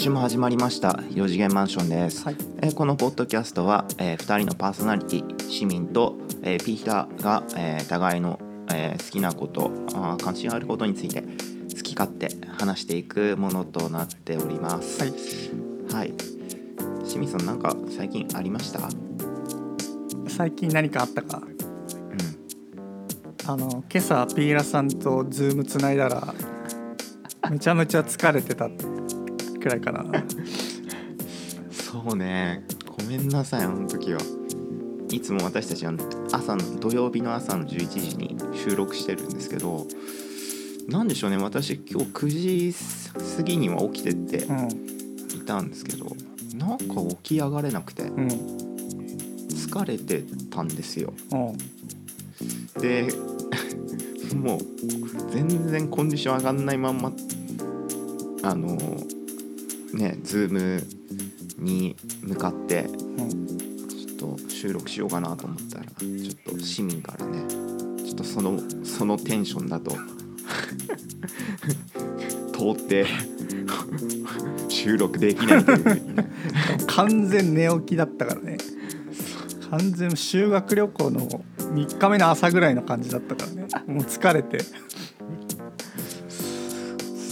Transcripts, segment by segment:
今週も始まりました4次元マンションです、はい。えーこのポッドキャストは、え2人のパーソナリティ清水と、えーピーヒタが、えー互いの、えー好きなことあー関心あることについて好き勝手話していくものとなっております。はい。はい。清水さんなんか最近ありました？最近何かあったか？うん。あの今朝ピーラさんとズームつないだらめちゃめちゃ疲れてたくらいかな。そうね。ごめんなさいあの時は。いつも私たちは朝の土曜日の朝の11時に収録してるんですけどなんでしょうね。私今日9時過ぎには起きてってうん。いたんですけどなんか起き上がれなくてうん。疲れてたんですよ。うん。で もう全然コンディション上がんないまんまあのねズームに向かってうんちょっと収録しようかなと思ったらちょっと市民からねちょっとそのそのテンションだと 通って収録できないとい完全寝起きだったからね。完全修学旅行の3日目の朝ぐらいの感じだったからね。もう疲れて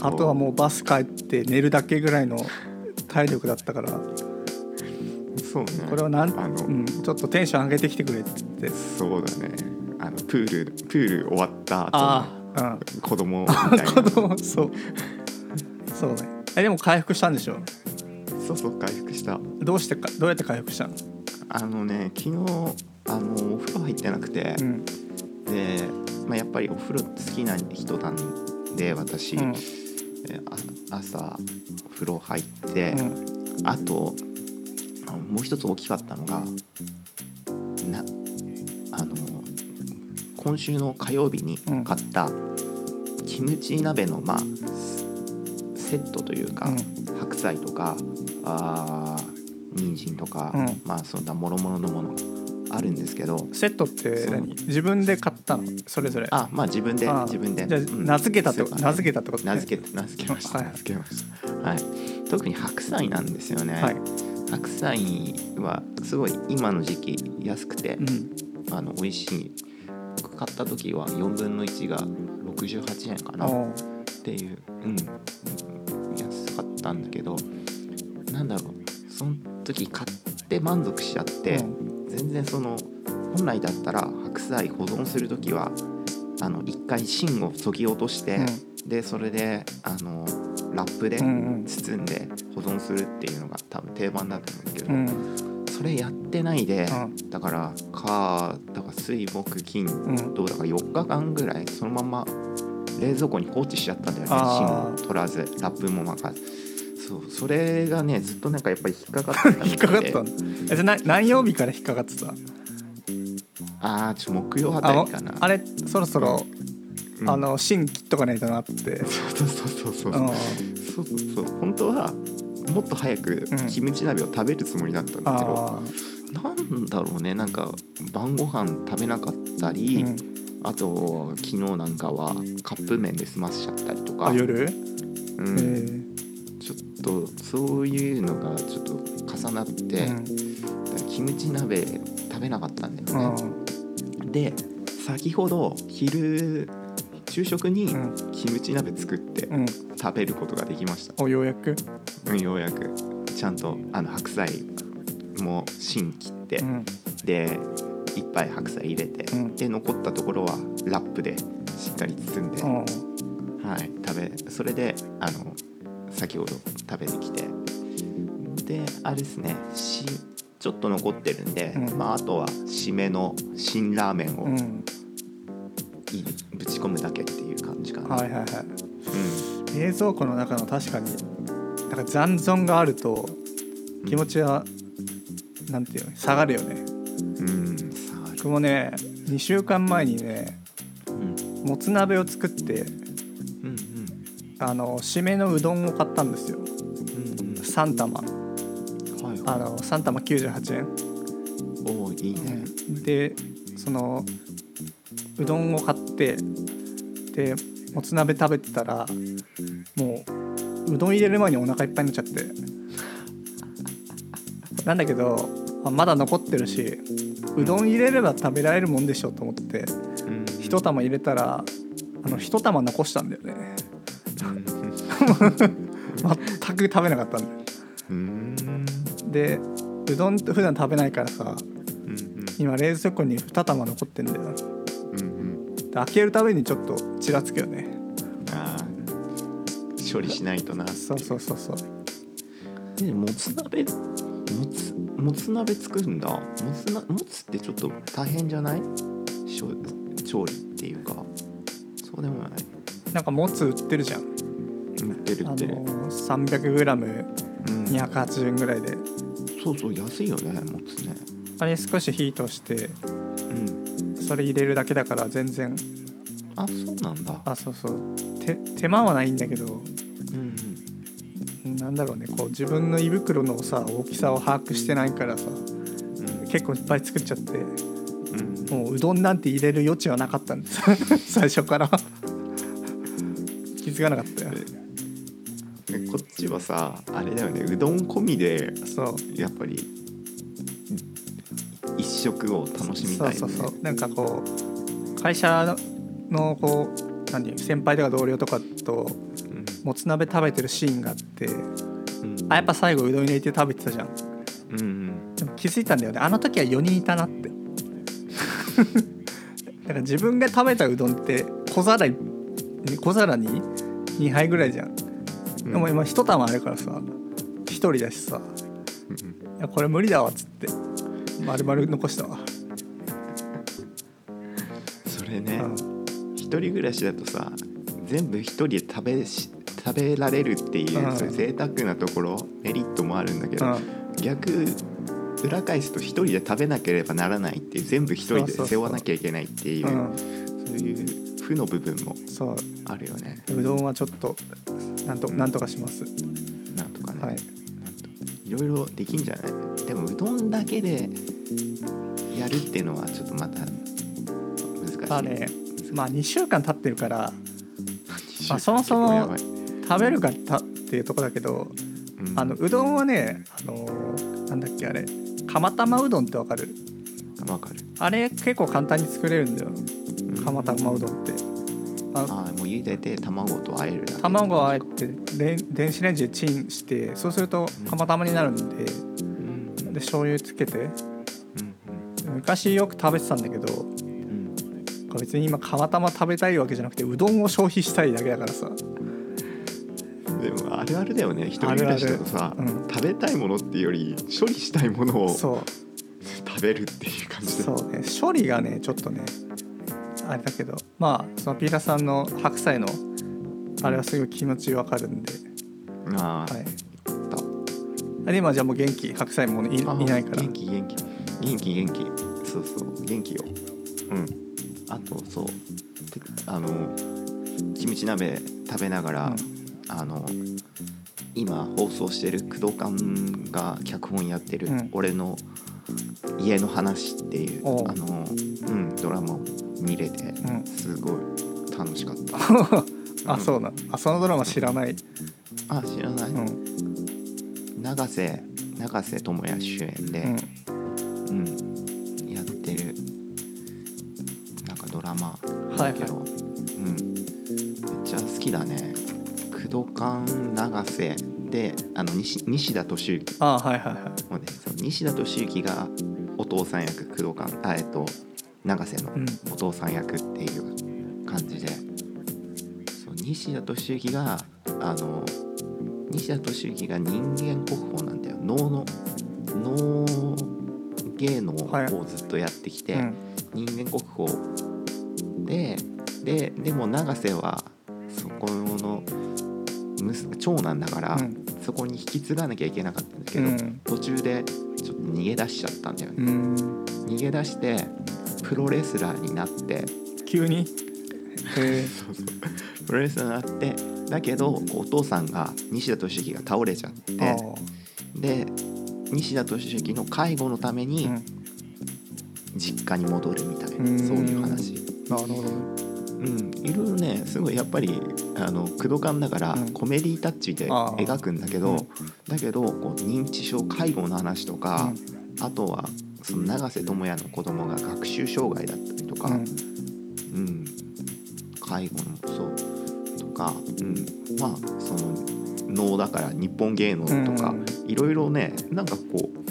あとはもうバス帰って寝るだけぐらいの体力だったから。そうね。これはなん、あの、うん、ちょっとテンション上げてきてくれって。そうだね。あのプールプール終わった後ああの子供みたいな。子供そう。そうね。えでも回復したんでしょ？そうそう回復した。どうしてかどうやって回復したの？あのね昨日あのお風呂入ってなくて、うん。で、まあ、やっぱりお風呂好きな人なんで私、うん朝お風呂入って、うん。あともう一つ大きかったのがなあの今週の火曜日に買ったキムチ鍋のまあセットというか、白菜とかあー人参とか、うん。まあそんなもろもろのものあるんですけどセットって何？自分で買ったの？それぞれ。あまあ自分であ自分で。名付けたってそう。だね名付けたってことね。名付け名付けました、はい名付けました。はい。特に白菜なんですよね、はい。白菜はすごい今の時期安くて、うん。あの美味しい。僕買った時は4分の1が68円かな。っていううん。安かったんだけどなんだろう。その時買って満足しちゃって、全然その本来だったら白菜保存する時はあの一回芯を削ぎ落として、でそれであのラップでうんうん。包んで保存するっていうのが多分定番だと思うんだけど、うん。それやってないで、うん。だからかだから水木金うん。どうだから4日間ぐらいそのまま冷蔵庫に放置しちゃったんだよね芯を取らずラップも巻かずそうそれがねずっとなんかやっぱり引っかかってたみ 引っかかったえじゃあな何曜日から引っかかってた？ああちょ木曜ああたりかな。あれそろそろ、うん。あの芯切っとかないとなって。そうそうそうそうう。ん。そうそうそう。本当はもっと早くうん。キムチ鍋を食べるつもりだったんだけど、あなんだろうねなんか晩ご飯食べなかったあ、り、うん、あと昨日なんかはカップ麺で済ませちゃったりとか。あ夜、うえんとそういうのがちょっと重なって、だからキムチ鍋食べなかったんだうん。よね、で先ほど昼昼食にうん。キムチ鍋作ってうん。食べることができました、おようやく、うん、ようやく。ちゃんとあの白菜も芯切って、うん。でいっぱい白菜入れて、うん。で残ったところはラップでしっかり包んで、うん。はい、食べそれであの先ほど食べてきて。であれですね。しちょっと残ってるんで、うん。まあ、あとは締めの辛ラーメンをうん。いぶち込むだけっていう感じかな、はいはいはい。うん。冷蔵庫の中の確かになんか残存があると気持ちは、なんていうの下がるよね。うんさあ僕もね2週間前にねうん。もつ鍋を作ってうんあの締めのうどんを買ったんですよ。うんうん。3玉。はいあの3玉98円。おおいいね。でそのうどんを買ってでもつ鍋食べてたらもううどん入れる前にお腹いっぱいになっちゃって。なんだけどあまだ残ってるしうどん入れれば食べられるもんでしょと思ってうん。一玉入れたらあの一玉残したんだよね全く食べなかったんだよ。うん。でうどんって普段食べないからさうん今冷蔵庫に2玉残ってんだよ。でうんうん。開けるたびにちょっとちらつくよね。あー処理しないとな。そうそうそうそう。でもつ鍋？もつもつ鍋作るんだ。もつなもつってちょっと大変じゃない？調理っていうか。そうでもない。なんかもつ売ってるじゃん。売ってるって。る、の 300g280 うん、円ぐらいで。そうそう安いよねもつね。あれ少し火通してうん。それ入れるだけだから全然。あそうなんだ。あそうそう。手手間はないんだけど。うんなんだろうねこう自分の胃袋のさ大きさを把握してないからさうん。結構いっぱい作っちゃってうん。もううどんなんて入れる余地はなかったんです。最初から。気づかなかったよ。でこっちはさあれだよねうどん込みでそうやっぱり一食を楽しみたいよね。そうそうそう。なんかこう会社のこう何先輩とか同僚とかとうんもつ鍋食べてるシーンがあってうん。あやっぱ最後うどん入れて食べてたじゃん。うんうん。でも気づいたんだよね。あの時は4人いたなって。だから自分が食べたうどんって小皿に小皿に2杯ぐらいじゃん、うん。でも今1玉あるからさ1人だしさ。うんいやこれ無理だわっつって。丸々 残したわ、それねうん。一人暮らしだとさ全部一人で食べし食べられるっていう、うん。そういう贅沢なところメリットもあるんだけど、うん。逆裏返すと一人で食べなければならないっていう全部一人で背負わなきゃいけないっていううん。そういう負の部分もそう。あるよね。うどんはちょっとなんとなんとかします。なんとかね、はい。いろいろできんじゃない？でもうどんだけでやるっていうのはちょっとまた難しい。まあねまあ2週間経ってるから結まあそもそも構やばい。食べるかたっていうとこだけどうん。あのうどんはねあのなんだっけあれ釜玉うどんってわかる？わかる。あれ結構簡単に作れるんだよ。うん釜玉うどんって。ああーもう茹でて卵と和えるだけ。卵をあえて電子レンジでチンしてそうすると釜玉になるんでうん。で醤油つけて。うん昔よく食べてたんだけどうん。うん別に今釜玉食べたいわけじゃなくてうどんを消費したいだけだからさ。でもあるあるだよね一人暮らしだとさうん。食べたいものっていうより処理したいものをそう。食べるっていう感じでそうね。処理がねちょっとねあれだけどまあそのピーラさんの白菜のあれはすごい気持ちわかるんで、ああ、はい、で今じゃあもう元気白菜もいいあないから。元気元気。元気元気。そうそう。元気よ。うん。あとそう。てあのキムチ鍋食べながら、あの今放送してる工藤館が脚本やってるうん「俺の家の話」っていう、あの、うん、ドラマを見れてうん。すごい楽しかった。あそうなのあそのドラマ知らない、あ知らない、うん。永瀬永瀬智也主演で、うん、うん、やってるなんかドラマはいだけど、うん、めっちゃ好きだね。工藤館永瀬であの西西田敏行あはいはいはい。もうねその西田敏行がお父さん役工藤館あえっと永瀬のうん。お父さん役っていう感じで、そう西田敏行があの西田敏行が人間国宝なんだよ。能の能芸能をずっとやってきて、うん。人間国宝。でででも永瀬はそこの息長男だから、うんそこに引き継がなきゃいけなかったんだけど、うん。途中でちょっと逃げ出しちゃったんだよね、うん。逃げ出してプロレスラーになって。急に？へ えそうそう。プロレスラーになってだけどお父さんが西田敏行が倒れちゃってあで西田敏行の介護のためにうん。実家に戻るみたいな、うん。そういう話。なるほどうん、いろいろねすごいやっぱりあの工藤感だからうん。コメディタッチで描くんだけど、うん。だけどこう認知症介護の話とか、あとはその永瀬智也の子供が学習障害だったりとか、うん。うん。介護のそうとか、うん、まあその能だから日本芸能とか、うん。いろいろねなんかこう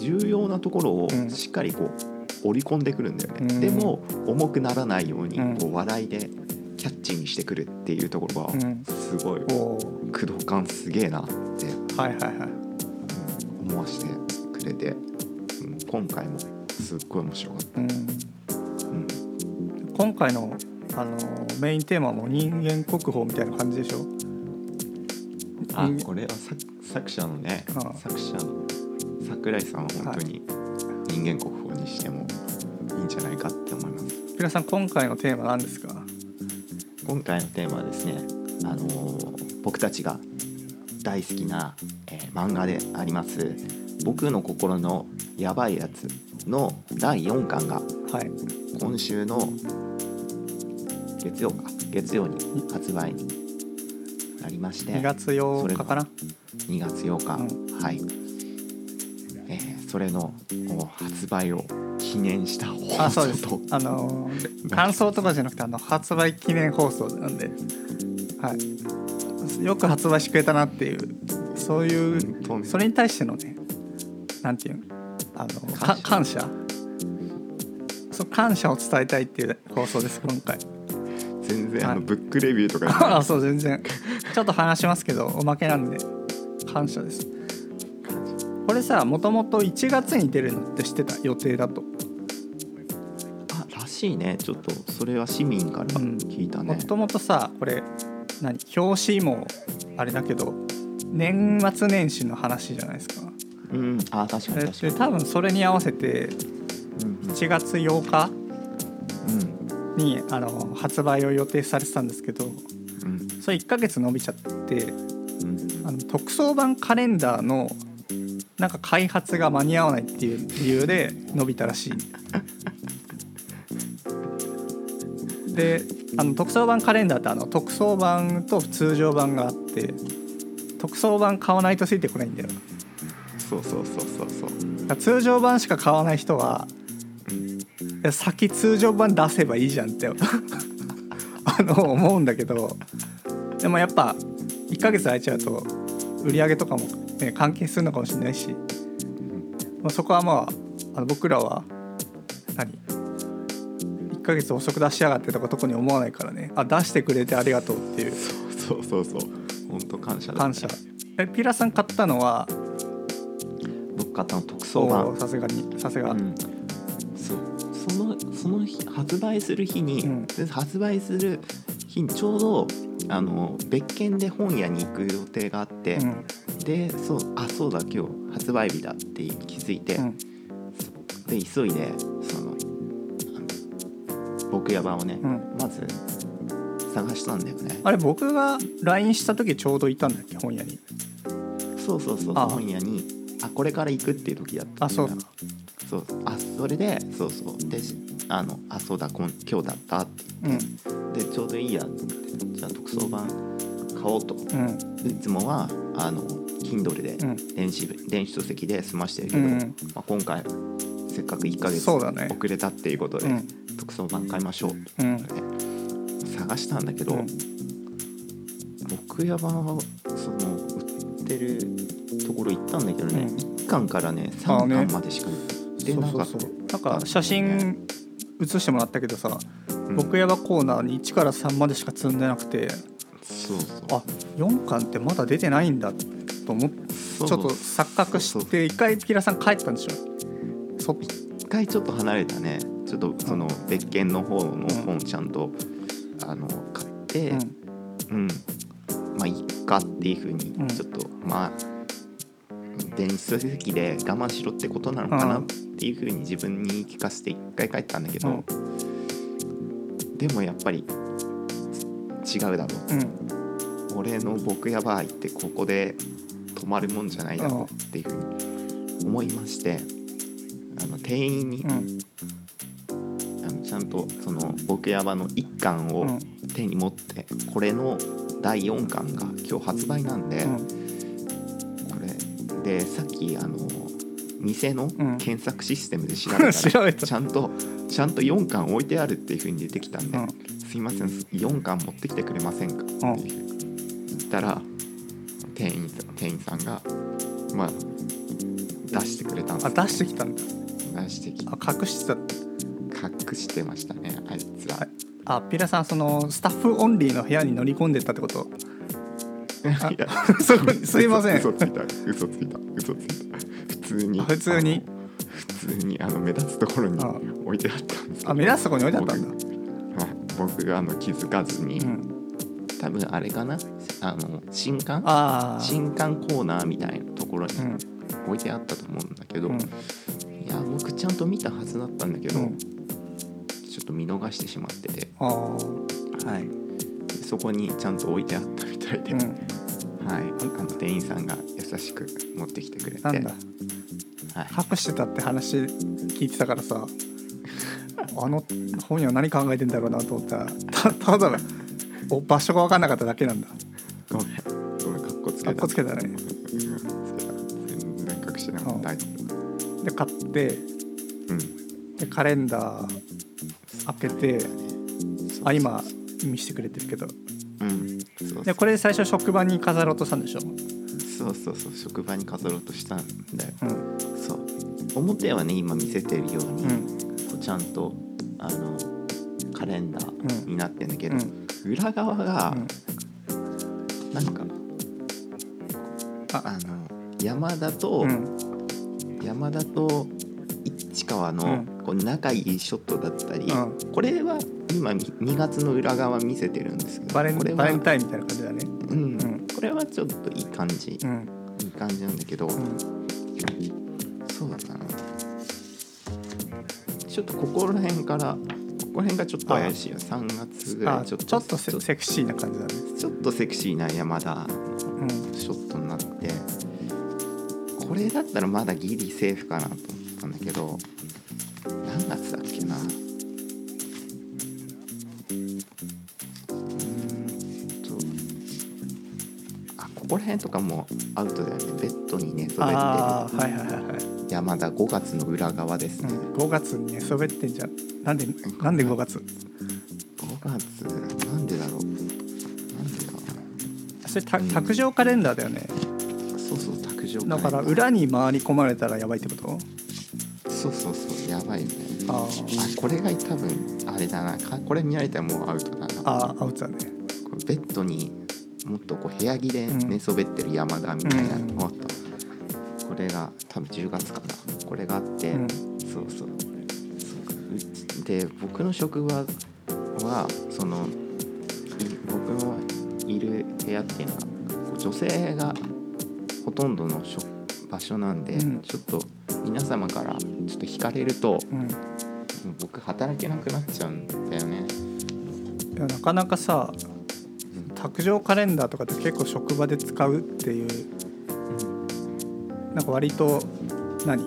重要なところをうん。しっかりこう織り込んでくるんだよね、うん。でも重くならないようにうん。こう笑いでキャッチにしてくるっていうところはうん。すごいおー。工藤感すげえなってはいはいはい。うん思わせてくれて、うん、今回もすっごい面白かっうん。た、うん、今回のあのメインテーマも人間国宝みたいな感じでしょ？人あこれは作作者のねああ作者の桜井さんは本当に人間国宝にしてもんじゃないかって思います。ピラさん今回のテーマ何ですか？今回のテーマはですね、あのー僕たちが大好きな、えー漫画であります「僕の心のやばいやつ」の第4巻がはい。今週の月曜か月曜に発売になりまして2月8日かな？2月8日、うはい、えーそれのお発売を記念した放あそうです。送とあのー 感想とかじゃなくてあの発売記念放送なんで。はい。よく発売してくれたなっていうそういうねそれに対してのねなんていうの？あのか感感謝。そう感謝を伝えたいっていう放送です今回。全然あはい。のブックレビューとか あそう全然。ちょっと話しますけどおまけなんで感謝ですこれさもともと1月に出るのって知ってた？予定だと。あらしいね。ちょっとそれは市民から聞いたね、もともとさこれ何？表紙もあれだけど年末年始の話じゃないですか。うん。あ確かにで確かに。で多分それに合わせてうん1月8日うん。にあの発売を予定されてたんですけどうん。それ1ヶ月伸びちゃってうん。あの特装版カレンダーのなんか開発が間に合わないっていう理由で伸びたらしい。であの特装版カレンダーってあの特装版と通常版があって特装版買わないとついてこないんだよ。そうそうそうそうそう通常版しか買わない人は先通常版出せばいいじゃんって あの思うんだけどでもやっぱ1ヶ月空いちゃうと売り上げとかも、ね、関係するのかもしれないし、まあ、そこはまああの僕らは何1ヶ月遅く出しやがってとか特に思わないからね。あ出してくれてありがとうっていう。そうそうそう本当感謝だ、ね、感謝。えピラさん買ったのは僕買ったの特装版。さすがにさすが、うん、そう。そのその日発売する日に、うん。で発売する日にちょうどあの別件で本屋に行く予定があって、うん。でそうあそうだ今日発売日だって気づいて、うん。で急いでその僕や版をね、うん。まず探したんだよね。あれ僕が LINE した時ちょうどいたんだっけ本屋に。そうそうそう本屋にあこれから行くっていう時だったあそう。そうあそれでそうそうであのあそうだ今今日だったってうん。でちょうどいいやと思ってじゃあ特装版買おうとうん。いつもはあの Kindle でうん。電子,、電子書籍で済ましてるけど、うん。まあ、今回せっかく1ヶ月遅れたっていうことで、うん。特装版買いましょう。とで探したんだけど、うん。僕屋版はその売ってるところ行ったんだけどね、うん。1巻からね3あね。巻までしか売ってなかった。そうそうそう。なんか写真写してもらったけどさ、うん僕やばコーナーに1から3までしか積んでなくてそうそう。あ4巻ってまだ出てないんだと思ってちょっと錯覚して一回ピラさん帰ったんでしょ？そ一回ちょっと離れたね。ちょっとその別件の方の本ちゃんと、あの買ってうん。うん、まあいっかっていうふうにうん。ちょっと、まあ電子書籍で我慢しろってことなのかなうん。っていうふうに自分に聞かせて一回帰ったんだけど、うんでもやっぱり違うだろう。うん俺の僕や場合ってここで止まるもんじゃないだろうっていうふうに思いましてあの店員に、うん。あのちゃんとその僕やばの1巻をうん。手に持って、これの第4巻が今日発売なんで、うん。これでさっきあの店のうん。検索システムで調べたら、調べた。ちゃんとちゃんと4巻置いてあるっていう風に出てきたんで、うん。すいません4巻持ってきてくれませんか？って言ったら店員さん店員さんがまあ出してくれたんです。あ出してきたんだ。出してきて。あ隠してた隠してましたねあいつらあピラさんそのスタッフオンリーの部屋に乗り込んでったってこと？あいやすいません。嘘ついた嘘ついた嘘ついた。普通に。あ普通に？普通にあの目立つところにあ。置いてあったんですけど。あ目立つとこに置いてあったんだ。僕はい僕があの気づかずに、うん。多分あれかな？あの新刊？ああ新刊コーナーみたいなところにうん。置いてあったと思うんだけど、うん。いや僕ちゃんと見たはずだったんだけど、うん。ちょっと見逃してしまってて、はい、でそこにちゃんと置いてあったみたいで、うん。はい、あの店員さんが優しく持ってきてくれて。なんだ？はい、隠してたって話聞いてたからさ あの本人は何考えてんだろうなと思ったらたただお場所が分かんなかっただけなんだ。ごめん。ごめん。かっこつけた。かっこつけたね。全然隠してなかった。で買って夫うん。でカレンダー開けてあ今見せてくれてるけど。うん。そうでこれ最初職場に飾ろうとしたんでしょ、そうそうそう職場に飾ろうとしたんだよ。うん。そう。表はね今見せてるように、うん。こうちゃんとあのカレンダーになってんだけど、うん。裏側がうん。なんか、ああの山田と、うん。山田と市川のうこう仲いいショットだったり、うこれは今2月の裏側見せてるんですけどバレンバレンタインみたいな感じだね。うんうんこれはちょっといい感じ、うん。いい感じなんだけど、うん。そうだな。ちょっとここら辺からここら辺がちょっと怪しいよ。3月ぐらあいちょっとちょっと。セセクシーな感じだね。ちょっとセクシーな山田ショットになって。これだったらまだギリセーフかなと思ったんだけど何月だっけな？ここら辺とかもアウトだよね。ベッドに寝そべって。るはいはいはいはい、山田5月の裏側ですね、うん、5月に寝そべってんじゃん。なんでなんで5月？5月？なんでだろう？なんでだそれた卓上カレンダーだよね。そうそう卓上だから裏に回り込まれたらやばいってこと？そうそうそうやばいよね。ああこれが多分あれだな。かこれ見られたらもうアウトだな。ああアウトだね。ベッドにとこう部屋着で寝そべってる山田みたいなのもっとこれが多分10月かな。これがあって、うん。そうそう。そううで僕の職場はそのい僕のいる部屋っていうのは女性がほとんどの職場所なんで、うん。ちょっと皆様からちょっと惹かれるとうん。僕働けなくなっちゃうんだよね。いやなかなかさ卓上カレンダーとかって結構職場で使うっていう。なんか割と何？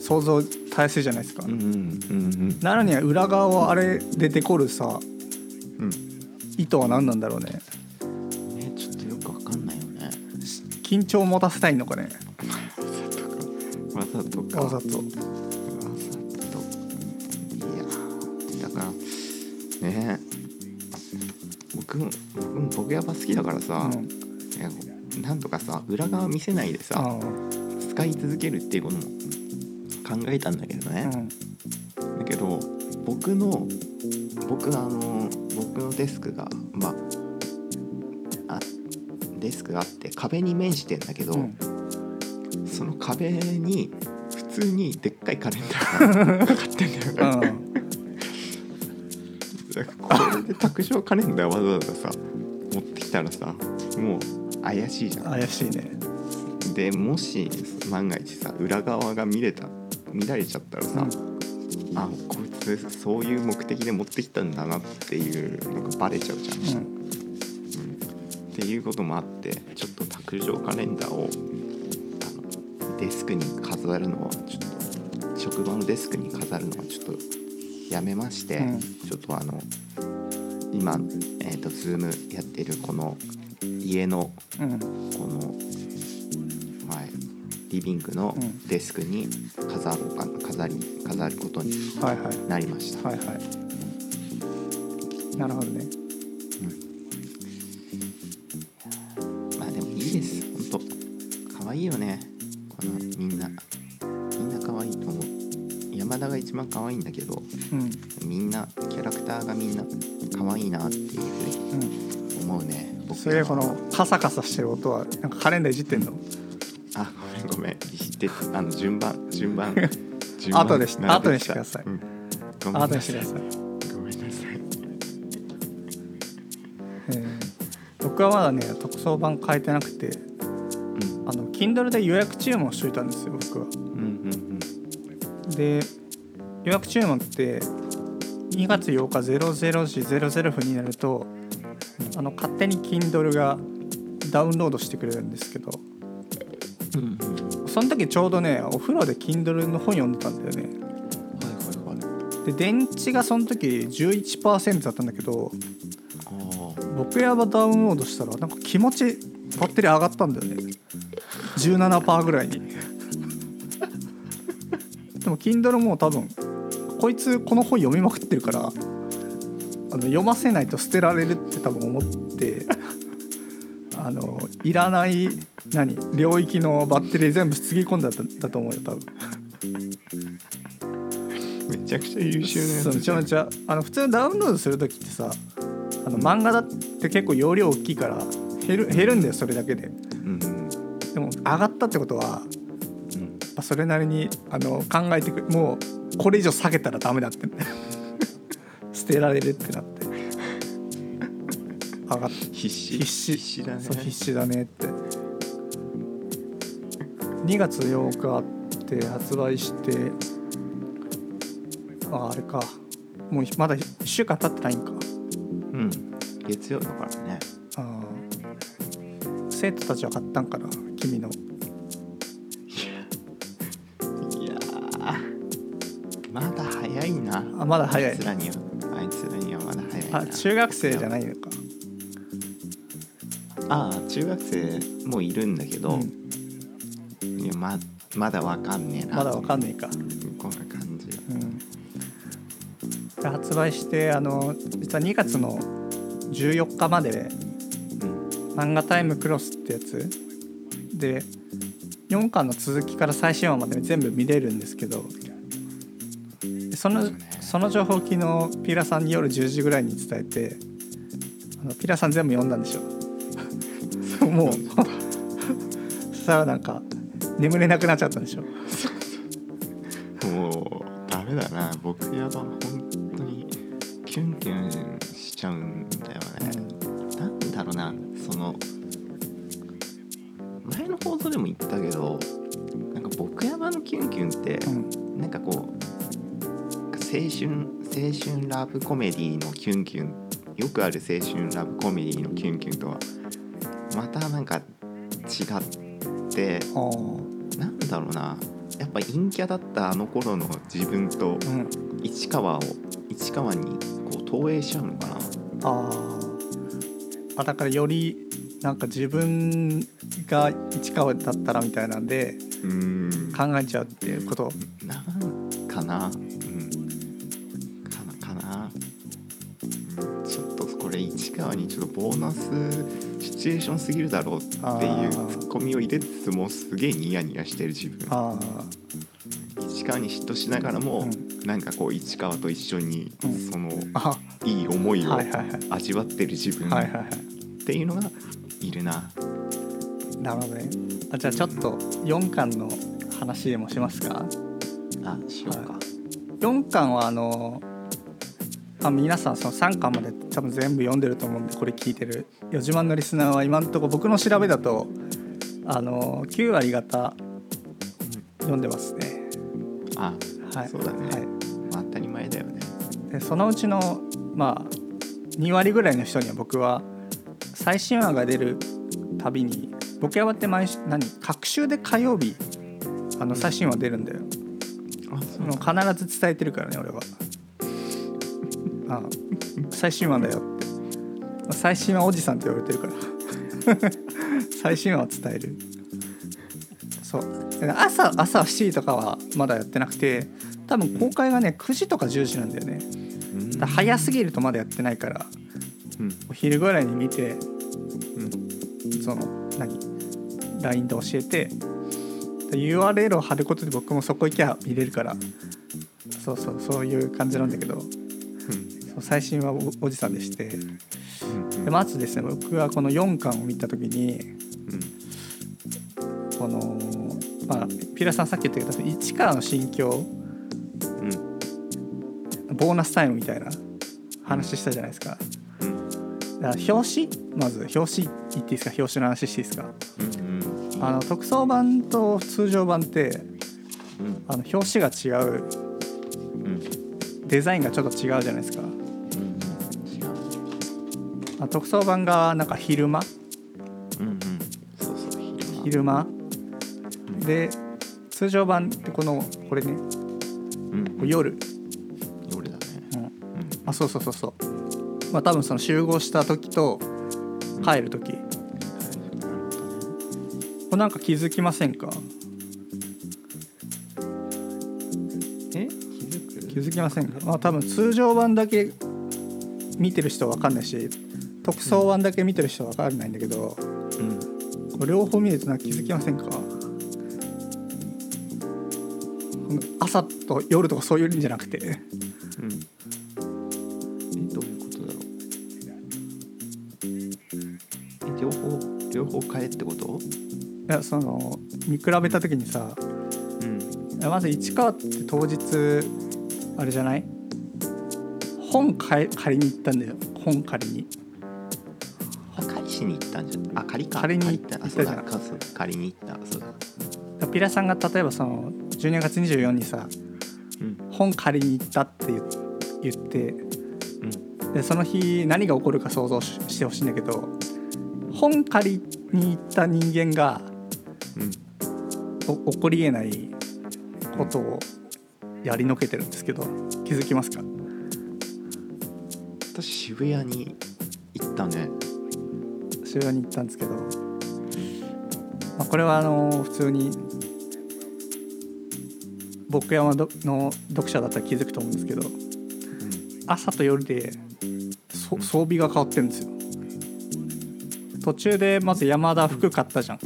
想像たやすいじゃないですか、うんうんうんなのに裏側をあれでデコるさうん。うん意図は何なんだろうね。ねちょっとよくわかんないよね。緊張を持たせたいのかね。わざとか。わざとやっぱ好きだからさ、うん。なんとかさ裏側見せないでさあ使い続けるっていうことも考えたんだけどあね、だけど僕の僕あの僕のデスクがまああデスクがあって壁に面してんだけど、うん。うんその壁に普通にでっかいカレンダーがかかってんだよね。これで卓上カレンダーわざわざさたらさもう怪しいじゃん。怪しいね。でもし万が一さ裏側が見れた見られちゃったらさ、あこいつそういう目的で持ってきたんだなっていうのがバレちゃうじゃん。うん。っていうこともあってちょっと卓上カレンダーをデスクに飾るのはちょっと職場のデスクに飾るのはちょっとやめまして、うん。ちょっとあの今えっ、とズームやってるこの家のうん。この、はい、リビングのうん。デスクに飾ろうか飾り飾ることにはいはい。なりました、はいはい。なるほどね。まあでもいいです。本当可愛いよね。このみんな。みんな可愛いと思う。山田が一番可愛いんだけど。うんターがみんな可愛いなっていうふううんに思うね。僕それでこのカサカサしてる音はなんかカレンダーいじってんの？あごめんごめん知ってあの順番順番 順番後でし並べ後にしてください。うん。ごめんなさい後にしてください。ごめんなさい。えー僕はまだね特装版変えてなくてうん。あの Kindle で予約注文しといたんですよ僕は。うんうん。で予約注文って2月8日00時00分になるとあの勝手に Kindle がダウンロードしてくれるんですけどうんその時ちょうどねお風呂で Kindle の本読んでたんだよね。はいはいはい。で電池がその時11%だったんだけど僕やばダウンロードしたらなんか気持ちバッテリー上がったんだよね。17%ぐらいに。でも Kindle もう多分こいつこの本読みまくってるからあの読ませないと捨てられるって多分思って あのいらない何領域のバッテリー全部つぎ込んだんだと思うよ多分。めちゃくちゃ優秀なやつめちゃめちゃあの普通ダウンロードする時ってさあの漫画だって結構容量大きいから減る減るんだよそれだけで。うんうん。でも上がったってことはうんまあそれなりにあの考えてくもうこれ以上下げたらダメだって。捨てられるってなって。上がっ必死。必死。必死だね。そう必死だねって。2月8日って発売してああれか。もうまだ1週間経ってないんか。うん。月曜だからね。あー。生徒たちは買ったんかな君のいな。あまだ早い。あいつらにはあいつらにはまだ早いな。あ中学生じゃないのか。ああ中学生もいるんだけど、うん。いやままだわかんねえな。まだわかんないか。こんな感じ。うん。で発売してあの実は2月の14日までうん。漫画タイムクロスってやつ。で4巻の続きから最新話まで全部見れるんですけどでそのそうね。その情報昨日ピーラさんに夜10時ぐらいに伝えてあのピーラさん全部読んだんでしょ。もうそしたらなんか眠れなくなっちゃったんでしょ。もうダメだな。僕やば本青春ラブコメディのキュンキュンよくある青春ラブコメディのキュンキュンとはまたなんか違ってなんだろうな。やっぱ陰キャだったあの頃の自分とうん市川を市川にこう投影しちゃうのかな。あーあだからよりなんか自分が市川だったらみたいなんで考えちゃうっていうこと。なんかなこれ市川にちょっとボーナスシチュエーションすぎるだろうっていうツッコミを入れつつもすげえニヤニヤしてる自分。あ市川に嫉妬しながらも、うん。なんかこう市川と一緒にうん。そのいい思いを味わってる自分っていうのがいるな。いなるほどね。あじゃあちょっと4巻の話でもしますか？あしようか。4巻はあのあ皆さんその3巻まで多分全部読んでると思うんでこれ聞いてる4自慢のリスナーは今のところ僕の調べだとあの9割方読んでますねあ、はい。そうだね。はい。まあ当たり前だよね。でそのうちのまあ2割ぐらいの人には僕は最新話が出るたびに僕やばって毎週何隔週で火曜日あの最新話出るんだよ。あ、その必ず伝えてるからね俺はあ最新話だよって。最新話おじさんって言われてるから。最新話を伝える。そう。朝朝7時とかはまだやってなくて多分公開がね9時とか10時なんだよね。うん。だ早すぎるとまだやってないからうん。お昼ぐらいに見てうん。その何？LINE で教えてで URL を貼ることで僕もそこ行きゃ見れるから。そうそうそういう感じなんだけど最新はおおじさんでして。うんでまずですね僕はこの4巻を見た時にこのまあピラさんさっき言ったけど1からの心境ボーナスタイムみたいな話したじゃないですか。うん。だから表紙？まず表紙言っていいですか？表紙の話していいですか？うんうん。あの特装版と通常版ってうん。あの表紙が違ううん。デザインがちょっと違うじゃないですかうん違うあ特装版がなんか昼間？うんうん。そうそう昼間。で通常版ってこのこれね。うん夜、夜だね。うん、うん。あそうそうそうそう。まあ多分その集合した時と帰る時。これなんか気づきませんか？え？気づく？気づきませんか？まあ多分通常版だけ見てる人は分かんないし特装版だけ見てる人は分かんないんだけど、うんこれ両方見るとなんか気づきませんか？朝と夜とかそういうんじゃなくて。うん。えどういうことだろう？え両方両方変えってこと？いやその見比べた時にさうん。まず市川って当日あれじゃない？本借りに行ったんだよ。本借りにしに行ったんじゃんあ借りか借りに借りあそうだ。行ったじゃんかそう。借りに行った。そうだ。ピラさんが例えばその12月24にさうん。本借りに行ったって言言ってうん。でその日何が起こるか想像ししてほしいんだけど本借りに行った人間がうん。お起こりえないことをやりのけてるんですけど気づきますか？私渋谷に行ったね渋谷に行ったんですけど、まあ、これはあの普通に僕山の読者だったら気づくと思うんですけど朝と夜でそ装備が変わってるんですよ。途中でまず山田服買ったじゃん。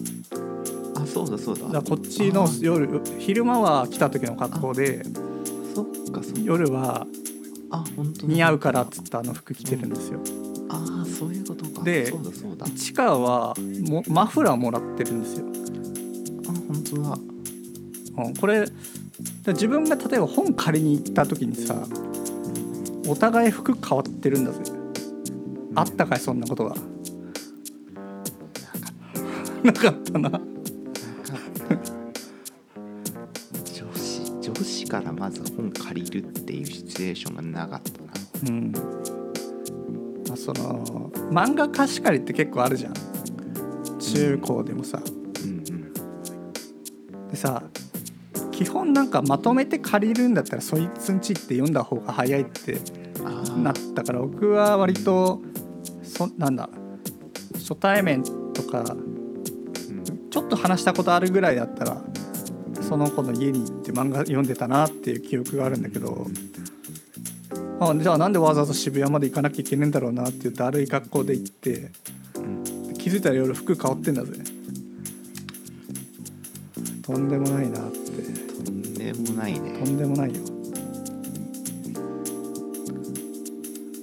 あそうだそうだ。だこっちの夜昼間は来た時の格好で夜は似合うからっつったあの服着てるんですよ。ういうことかでそうだそうだ。市川はもマフラーもらってるんですよ、あ本当だ。うん、これで自分が例えば本借りに行った時にさお互い服変わってるんだぜ。あったかいそんなことがなか。ったな。上司上司からまず本借りるっていうシチュエーションがなかったな。うんまあその漫画貸し借りって結構あるじゃん。中高でもさ。うんうん。でさ基本なんかまとめて借りるんだったらそいつんちって読んだ方が早いってなったから僕は割とそなんだ初対面とかうん。ちょっと話したことあるぐらいだったらその子の家に行って漫画読んでたなっていう記憶があるんだけどあじゃあなんでわざわざ渋谷まで行かなきゃいけねえんだろうなっていうだるい格好で行ってうん。気づいたら夜服変わってんだぜ。とんでもないなって。とんでもないね。とんでもないよ。っ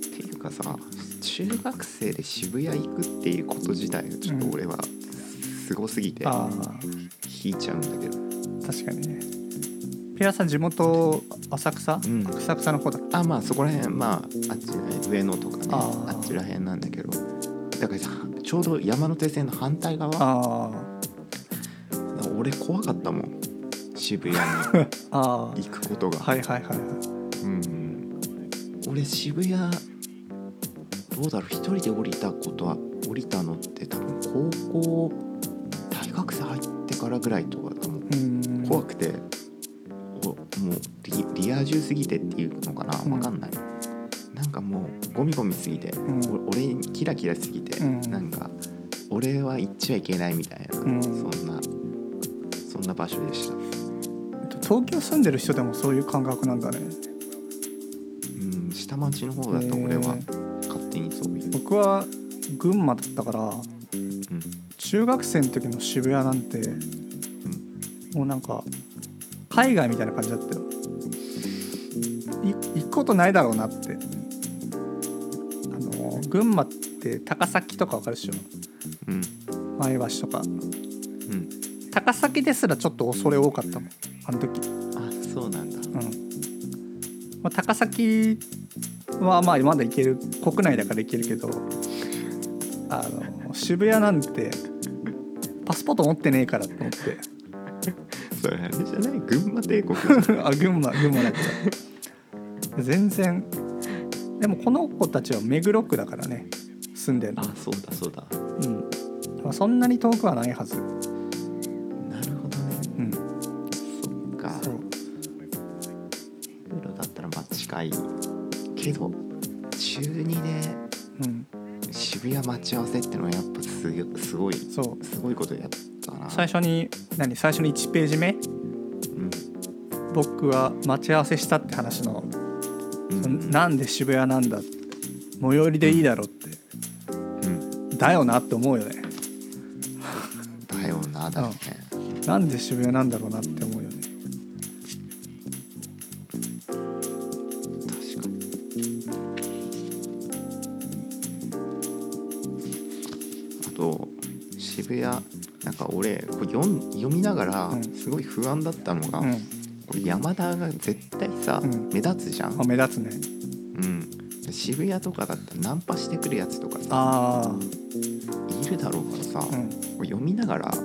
ていうかさ中学生で渋谷行くっていうこと自体がちょっと俺はすごすぎてああ引いちゃうんだけど、確かにねピラさん地元浅草、うん。浅草の方だあまあそこら辺まああっちね上野とかねあっちら辺なんだけど。だからさちょうど山手線の反対側？あ俺怖かったもん。渋谷に。行くことが、あはいはいはいはい。うん。俺渋谷どうだろう？一人で降りたことは降りたのって多分高校大学生入ってからぐらいとかだもんう。ん。怖くて。おもうリリア充すぎてっていうのかな？うん。分かんない、なんなんかもうゴミゴミすぎて、ん。お俺にキラキラしすぎて、うん。なんか俺は行っちゃいけないみたいな、うん。そんなそんな場所でした、東京住んでる人でもそういう感覚なんだね。うん、下町の方だと俺は勝手にそういう、僕は群馬だったからうん。中学生の時の渋谷なんてもうなんか海外みたいな感じだったよ。い行くことないだろうなって。あの群馬って高崎とかわかるでしょ？うん。前橋とか。うん。高崎ですらちょっと恐れ多かったもんあの時。あそうなんだ。うん、まあ、高崎はまあまだ行ける国内だから行けるけどあの渋谷なんてパスポート持ってねえからと思ってそれあれじゃない？群馬帝国。あ群馬群馬だけど。全然。でもこの子たちは目黒区だからね。住んでるの。あそうだそうだ。うん。まあそんなに遠くはないはず。なるほどね。うん。そっか。そう。プロだったらまあ近いけど中2でうん。渋谷待ち合わせってのはやっぱすごすごいそう。すごいことやったな最初に何最初に1ページ目？うん。僕は待ち合わせしたって話のうん。うんなんで渋谷なんだ？最寄りでいいだろうって。うん。だよなって思うよね。だよなだよね。なんで渋谷なんだろうなって思か俺こう読ん読みながらうん。すごい不安だったのが、うん。これ山田が絶対さ、うん。目立つじゃん。あ、目立つね。うん、で渋谷とかだったらナンパしてくるやつとかさあいるだろうからさ、あうん。こう読みながらこう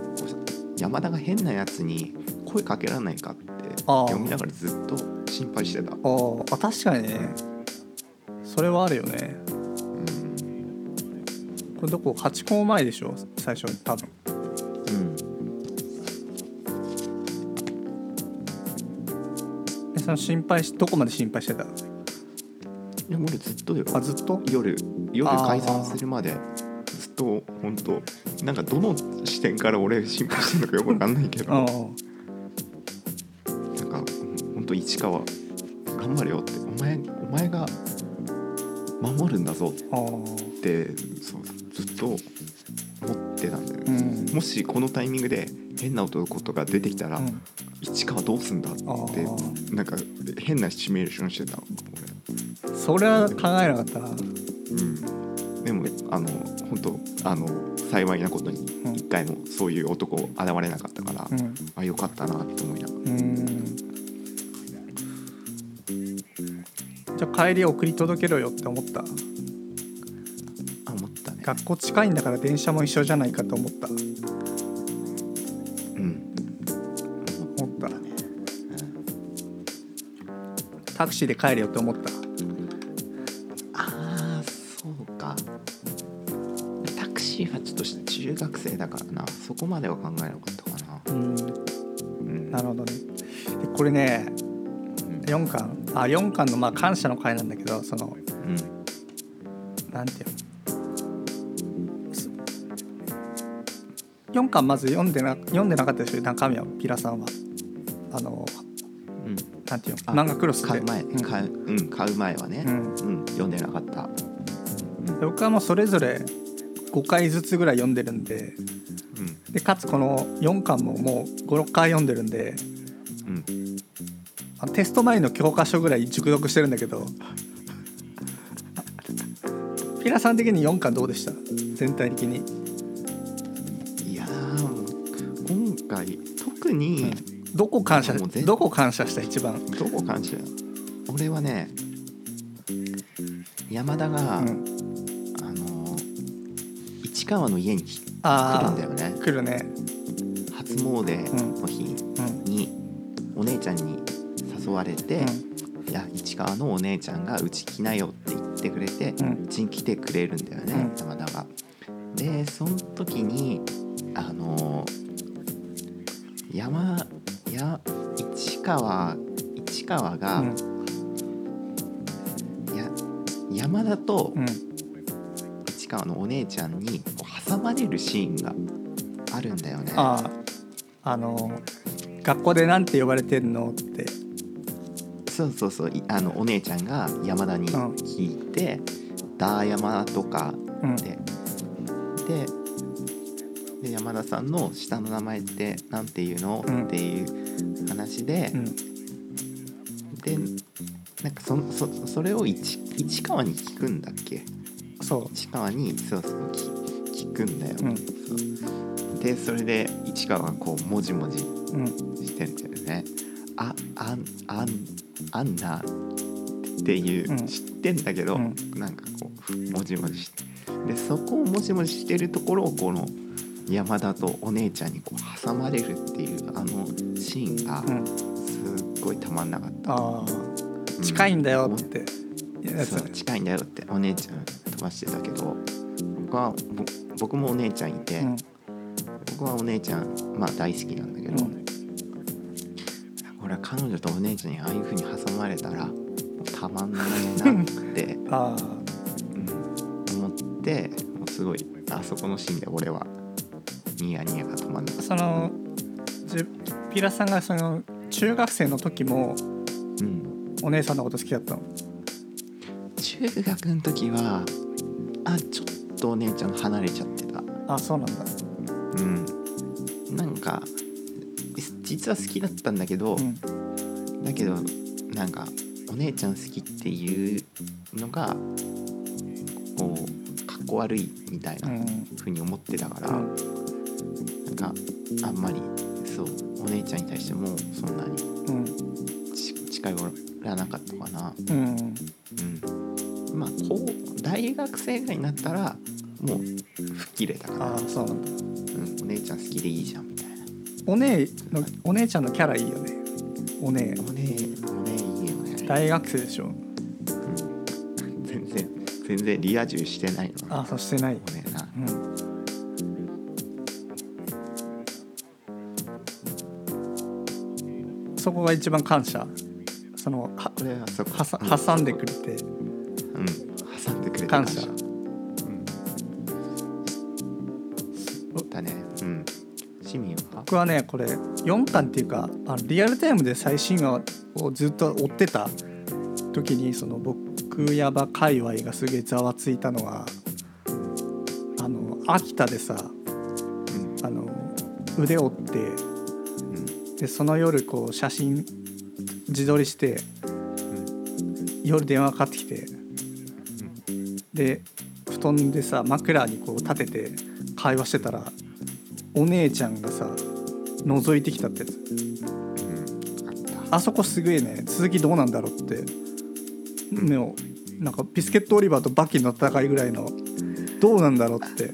山田が変なやつに声かけられないかってあー。読みながらずっと心配してた、あー。あ確かにね。それはあるよね。うん。これどこ？八校前でしょ？最初多分えその心配しどこまで心配してた？でも俺ずっとだよ。あずっと？夜夜解散するまで。ずっと本当なんかどの視点から俺心配してるのかよくわかんないけど。あなんか本当市川頑張れよって。お前お前が守るんだぞ。ってそうずっと思ってたんだよ。うね、ん。もしこのタイミングで変な男とか出てきたら、うん。市川どうすんだってなんか変なシミュレーションしてたそれは考えなかったな。俺、うん、でもあの本当あの幸いなことにうん。一回もそういう男現れなかったから、うん。あよかったなって思いながら。うん。じゃあ帰り送り届けろよって思った？あ思ったね。学校近いんだから電車も一緒じゃないかと思ったタクシーで帰れよって思った。ああそうか。タクシーはちょっと中学生だからな。そこまでは考えなかったかな。うん。うん。なるほどね。でこれねうん。4巻？あ4巻のまあ感謝の回なんだけどそのうん。なんていう？のす4巻まず読んでな読んでなかったでしょ？中身はピラさんは。あのうんなんていうあの漫画クロスで。買う前、うん買ううん。買う前はね。う、ん。うん。読んでなかった。で僕はもうそれぞれ5回ずつぐらい読んでるんで。うん。でかつこの4巻ももう56回読んでるんで。うん。あのテスト前の教科書ぐらい熟読してるんだけど。ピラさん的に4巻どうでした？全体的に。いやー今回特にどこ感謝どこ感謝した一番？どこ感謝？俺はね山田が、うん。あの市川の家に来来るあんだよね。あ来るね。初詣の日うん。にお姉ちゃんに誘われて、うん。いや市川のお姉ちゃんがうち来なよって言ってくれてうち、に来てくれるんだよね、うん。山田が。でその時に川市川が、うん。や山田とうん。市川のお姉ちゃんにこう挟まれるシーンがあるんだよね。あああの学校でなんて呼ばれてんのって。そうそうそう。いあのお姉ちゃんが山田に聞いて「ダー山田」とかうん。ででで山田さんの下の名前ってなんていうの、うん。っていう話でう、ん。でなんかそそそれを市市川に聞くんだっけ？そ市川にそうそう聞聞くんだよ、うん。そう。でそれで市川がこうもじもじううん。してんだよね。ああんあんあんなっていう、うん。知ってんだけど、うん。なんかこうもじもじして。でそこをもじもじしてるところをこの山田とお姉ちゃんにこう挟まれるっていうあのシーンがうん。すっごいたまんなかった、うん近いんだよって。やつ。そう近いんだよってお姉ちゃん飛ばしてたけど僕はぼ僕もお姉ちゃんいて、うん。僕はお姉ちゃんまあ大好きなんだけど、うん。俺は彼女とお姉ちゃんにああいう風に挟まれたらたまんねえなって、あうん思ってすごいあそこのシーンで俺はニヤニヤが止まんなかあっそのじピラさんがその中学生の時もお姉さんのこと好きだったの？中学の時はあちょっとお姉ちゃん離れちゃってた。あそうなんだ。うん。なんか実は好きだったんだけど、うん。だけどなんかお姉ちゃん好きっていうのがこうかっこ悪いみたいなうん。ふうに思ってたから、うんかあんまり。そう。お姉ちゃんに対してもそんなに。うん。ち近寄らなかったかな。うん。うん、まあこう大学生ぐらいになったらもう吹っ切れたから、ああそうなんだ。うん、お姉ちゃん好きでいいじゃんみたいな。お姉のお姉ちゃんのキャラいいよね。お姉。お姉お姉いいよね。大学生でしょ。全然全然リア充してないの。なあそうしてない。お姉な。そこが一番感謝。そのはこれはそこ挟んでくれて。うん。挟んでくれて感謝。うん。だね。うん。市民は？僕はねこれ4巻っていうかあのリアルタイムで最新話をずっと追ってた時にその僕やば界隈がすげえざわついたのはあの秋田でさうん。あの腕折ってうんでその夜こう写真自撮りして夜電話かかってきてで布団でさ枕にこう立てて会話してたらお姉ちゃんがさ覗いてきたってやつ。あそこすげえね続きどうなんだろうって。もなんかビスケットオリバーとバキの戦いぐらいのどうなんだろうって、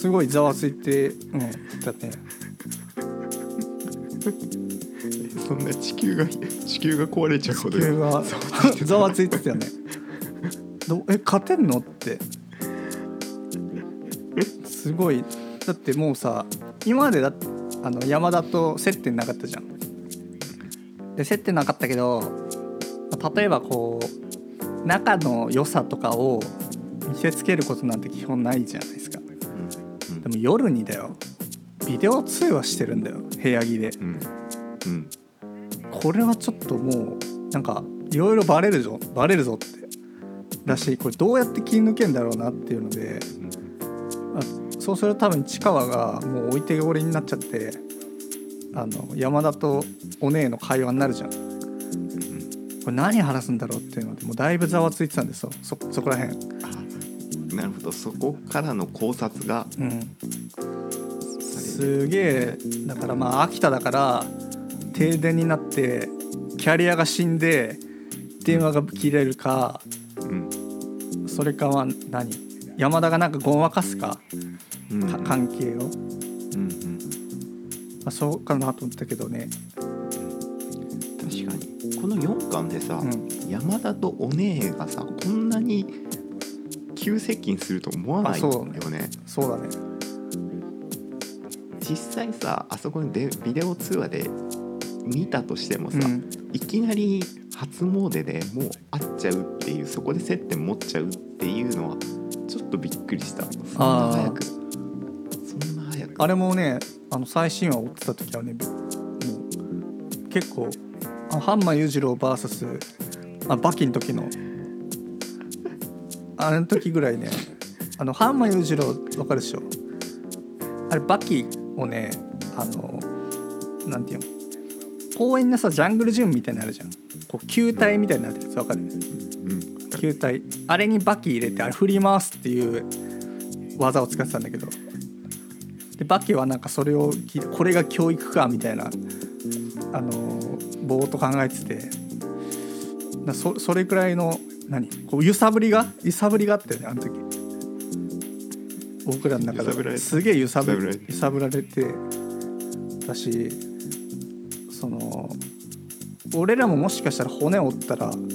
すごいざわついてうんだね そんな地球が地球が壊れちゃうほど。地球が ざわついてたよね。どえ勝てんのって。すごい。だってもうさ今までだってあの山田と接点なかったじゃん。で接点なかったけどまあ例えばこう仲の良さとかを見せつけることなんて基本ないじゃないですかも夜にだよ。ビデオ通話してるんだよ。部屋着で。うん。うん。これはちょっともうなんかいろいろバレるぞ。バレるぞって。だしこれどうやって切り抜けんだろうなっていうので。あそうすると多分市川がもう置いてけぼりになっちゃって。あの山田とお姉の会話になるじゃん。これ何話すんだろうっていうのでもうだいぶざわついてたんですよ。そそこらへん、あなるほど。そこからの考察がうん、すげえ。だからまあ秋田だから停電になってキャリアが死んで電話が切れるかうん。それかは何？山田がなんかごまかすか？うん。か関係を、まうんうん。あ、そうかなと思ったけどね、確かに。この4巻でさ、うん、山田とお姉がさこんなに急接近すると思わないんだよね。そうだね。実際さあそこにでビデオ通話で見たとしてもさ、うん。いきなり初詣でもう会っちゃうっていうそこで接点持っちゃうっていうのはちょっとびっくりした。そんな早く。そんな早く。あれもねあの最新話を追ってた時はねもう結構あのハンマー裕次郎 VS あバキの時のあの時ぐらいねあのハンマー裕次郎わかるでしょ？あれバキをねあのなんていうの？公園のさジャングルジムみたいなのあるじゃん。こう球体みたいになってるやつわかる？うん球体。あれにバキ入れてあれ振り回すっていう技を使ってたんだけど。でバキはなんかそれをこれが教育かみたいなあのぼーっと考えてて。そそれくらいの何？こう揺さぶりが？揺さぶりがあったよねあの時。僕らの中ですげえ揺さぶ揺さぶられて揺さぶられて。だしその俺らももしかしたら骨折ったらうん。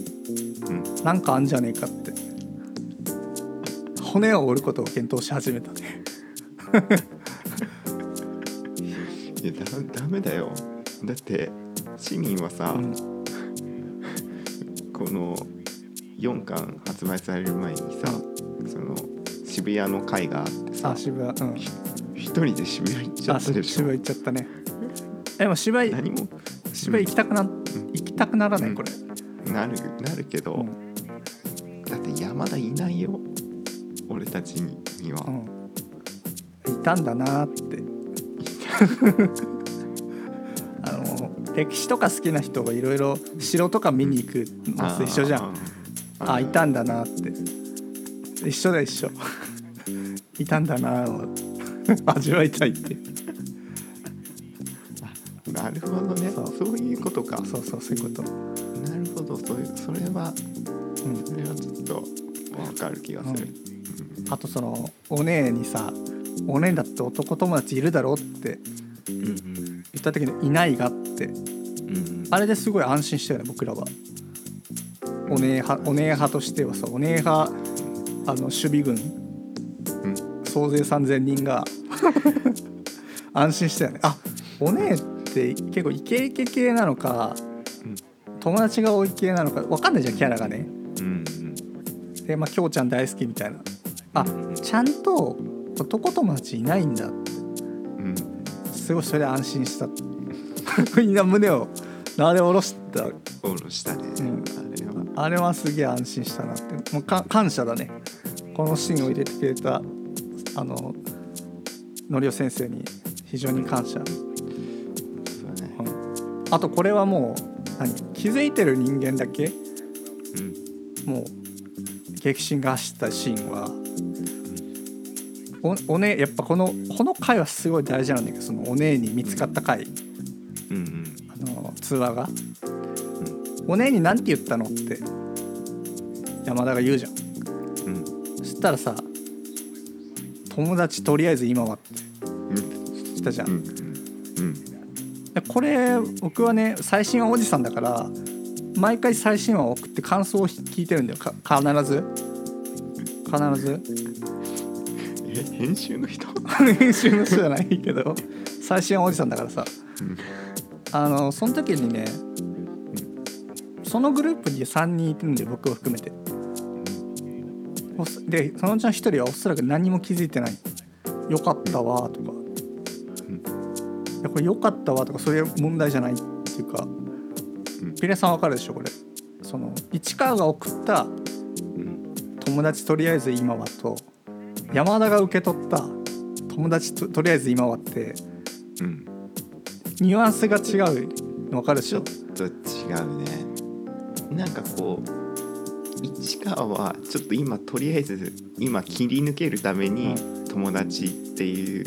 なんかあんじゃねえかって。骨を折ることを検討し始めたね。いやだダメだよ。だって市民はさ、うん4巻発売される前にさ、その渋谷の会があってさあ渋谷うん。一人で渋谷行っちゃあったでしょ？渋谷行っちゃったね。でも渋谷何も。渋谷行きたくな、行きたくならないうん。これ、なるなるけど、うん。だって山田いないよ俺たちにには、うん、いたんだなって。あの歴史とか好きな人がいろいろ城とか見に行くのと一緒じゃん。ああいたんだなって。一緒だ一緒。いたんだなを。味わいたいって。なるほどね。そそうういうことか。そうそうそういうこと、なるほど。そういうそれはうん、それはちょっとわかる気がする、あとそのお姉にさ「お姉だって男友達いるだろ?」ってうんうん言った時の「いないが」って。うんあれですごい安心したよね僕らはお姉派お姉派としてはさお姉派あの守備軍うん総勢3,000人が安心したよね。あお姉って結構イケイケ系なのかうん友達が多い系なのか分かんないじゃんキャラがね。うんでまあきょうちゃん大好きみたいな。あちゃんと男友達いないんだ。ってうんすごいそれで安心した。みんな胸をなで下ろした。オールしたね、んあれはすげえ安心したなって。もうか感謝だね。このシーンを入れてくれたあののりお先生に非常に感謝、ね。うん。あとこれはもう何気づいてる人間だけ？うん。もう激震が走ったシーンは。おおねやっぱこのこの回はすごい大事なんだけどそのお姉に見つかった回。うんうん。あの通話が「お姉に何て言ったの?」って山田が言うじゃん。うん。そしたらさ友達とりあえず今はってうん。したじゃん、うん。うん。でこれ僕はね最新話おじさんだから毎回最新話を送って感想を聞いてるんだよ。か必ず。必ず。え編集の人？編集の人じゃないけど最新話おじさんだからさ。うん。あのその時にねそのグループに3人いるんで僕を含めて。でそのうちの1人はおそらく何も気づいてない「よかったわ」とか「いやこれよかったわ」とかそういう問題じゃないっていうか。うんピレさんわかるでしょこれ。その市川が送ったうん友達とりあえず今はと山田が受け取った友達ととりあえず今はってうん。ニュアンスが違うの分かるでしょ？ちょっと違うねなんかこう市川はちょっと今とりあえず今切り抜けるために友達っていう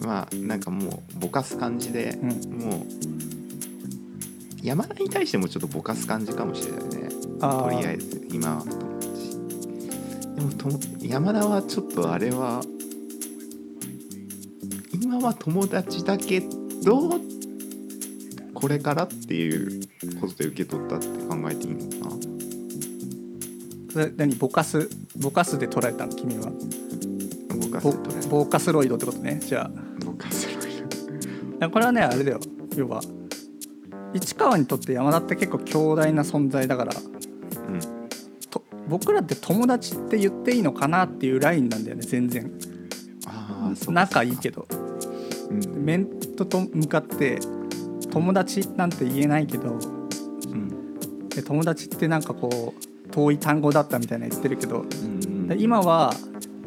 まあなんかもうぼかす感じで、うん。もう山田に対してもちょっとぼかす感じかもしれないね。とりあえず今は友達。でもとも山田はちょっとあれは今は友達だけどこれからっていうことで受け取ったって考えていいのかな。な何？ボカスボカスで捉えたの君は？ぼかすボとりあえずボーカスロイドってことね。じゃぼかすろいあこれはねあれだよ。要は市川にとって山田って結構強大な存在だからうん。と僕らって友達って言っていいのかなっていうラインなんだよね全然。ああそうか。仲いいけど。うん。面とと向かって友達なんて言えないけどうん。で友達ってなんかこう遠い単語だったみたいな言ってるけどうんで今は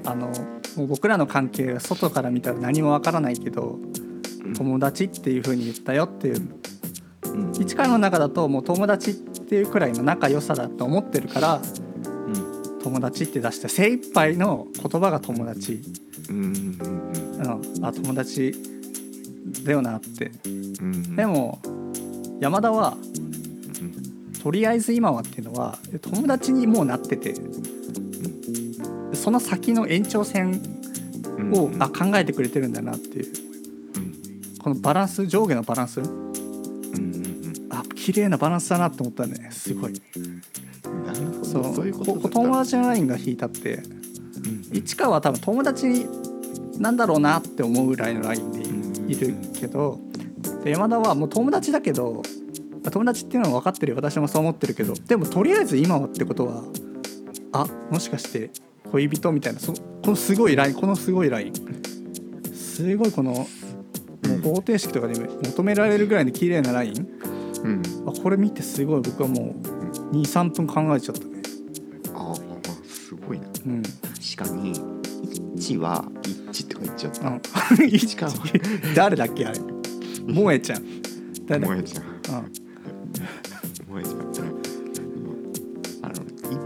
あのもう僕らの関係は外から見たら何もわからないけどうん。友達っていう風に言ったよっていううん。市川の中だともう友達っていうくらいの仲良さだと思ってるからうん。友達って出して精一杯の言葉が友達、うんうん。うん、あ友達だよなって。うんうん。でも山田はうんとりあえず今はっていうのは友達にもうなっててその先の延長線うんをあ考えてくれてるんだなっていう。このバランス上下のバランス。うんうんあ綺麗なバランスだなと思ったね。すごい。うんなるほど。そう。そういうこ友達のラインが引いたってうん。市川は多分友達なんだろうなって思うぐらいのラインでいるけどで山田はもう友達だけど友達っていうのは分かってるよ私もそう思ってるけどでもとりあえず今はってことはあもしかして恋人みたいなそこのすごいラインこのすごいライン。すごいこのもう方程式とかで求められるぐらいの綺麗なライン。うん。あこれ見てすごい僕はもう23分考えちゃったね。ああすごいな。うん。確かに一致は一致とか言っちゃった。うん。市川 誰だっけあれ？萌えちゃん。萌えちゃん。うん。萌えちゃん。あの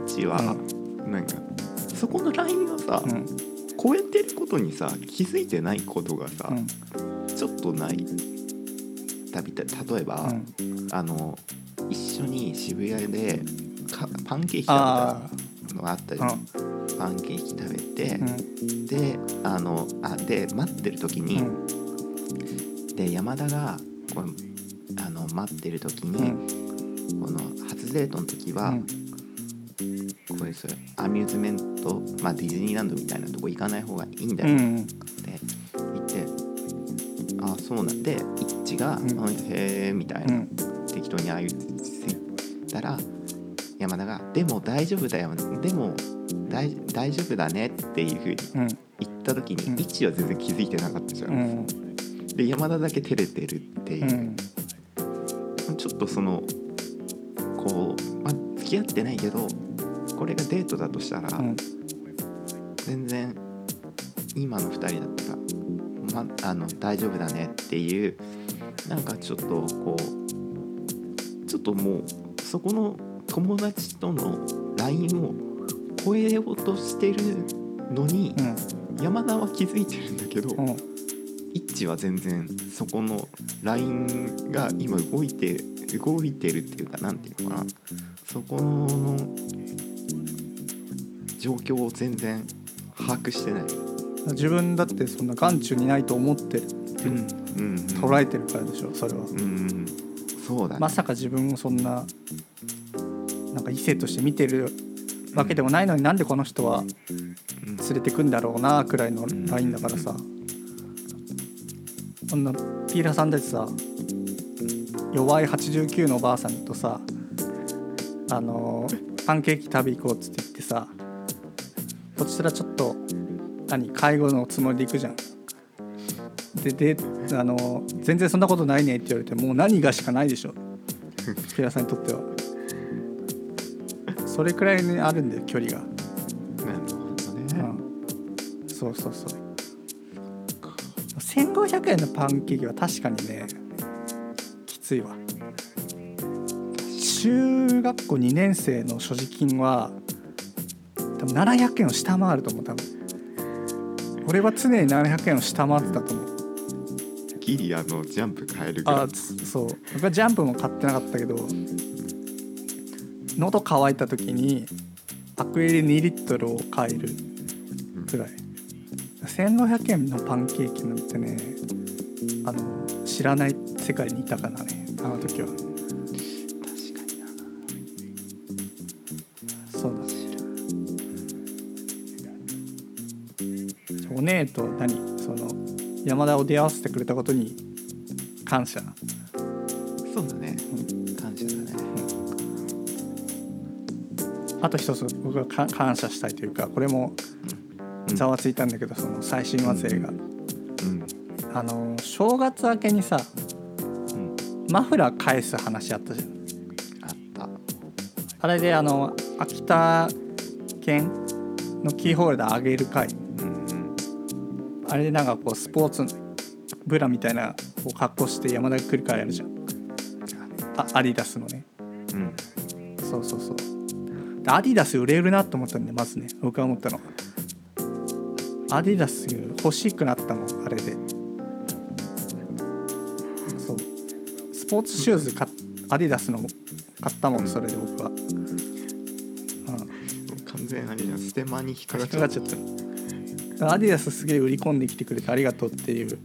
一致はなんかそこのラインをさうん。超えてることにさ気づいてないことがさうん。ちょっとない。たびた例えばうん。あの一緒に渋谷でかパンケーキ食べあたのがあったじあゃんパンケーキ食べてうん。うんであのあで待ってる時に、うん。で山田がこうあの待ってる時うに、ん。この初デートの時は、これそれアミューズメント、まあ、ディズニーランドみたいなとこ行かない方がいいんだよ。ってうん言って、あそうなんで一致が「うん。うんへえ」みたいうな、ん。適当にああ言ってたら山田が「でも大丈夫だよ。でも大大丈夫だね」っていうふうにうん。言った時に、うん。一致は全然気づいてなかったじゃん。うん。で山田だけ照れてるっていう。う、ん。ちょっとそのこう、まあ、付き合ってないけどこれがデートだとしたら、うん。全然今の2人だったら、ま、あの大丈夫だねっていうなんかちょっとこうちょっともうそこの友達との LINE を超えようとしてるのに、山田は気づいてるんだけど、うん。一致は全然そこの LINE が今動いて動いてるっていうかなんていうのかな。そこの状況を全然把握してない。自分だってそんな眼中にないと思ってる。うん。うん。捉えてるからでしょそれは。うん。うん。そうだね。まさか自分をそんななんか異性として見てるわけでもないのになんでこの人はうん連れてくんだろうなくらいのラインだからさこんなピーラーさんだってさ弱い89のおばあさんとさあのパンケーキ食べ行こうっつって言ってさこちらちょっと何介護のつもりで行くじゃん。でであの全然そんなことないねって言われてもう何がしかないでしょ ピーラーさんにとっては。それくらいにあるんだよ距離が。なるほどね。うん、そうそうそう1500円のパンケーキは確かにねきついわ中学校2年生の所持金は多分700円を下回ると思う多分俺は常に700円を下回ってたと思うギリあのジャンプ変えるぐらいあ。そう僕はジャンプも買ってなかったけど喉乾いた時にアクエリ2リットルを買えるくらい。1500円のパンケーキなんてねあの知らない世界にいたからねあの時は。確かにな。そうだ。お姉と何？その山田を出会わせてくれたことに感謝。そうだね。感謝あと一つ僕がか感謝したいというかこれもざわついたんだけどその最新話映がうん。あの正月明けにさうん。マフラー返す話あったじゃん。あった。あれであの秋田県のキーホルダーあげる会。うんあれでなんかこうスポーツブラみたいなこう格好して山田が来る会あるじゃん。あアディダスのね。うん。うんそうそうそう。でアディダス売れるなと思ったんでまずね僕が思ったのアディダス欲しくなったもんあれで。そう。スポーツシューズアディダスの買ったもんそれで僕は、うん、完全にあれじゃんステマに引っかか引っっちゃっかかっちゃった。アディダスすげえ売り込んできてくれてありがとうっていう。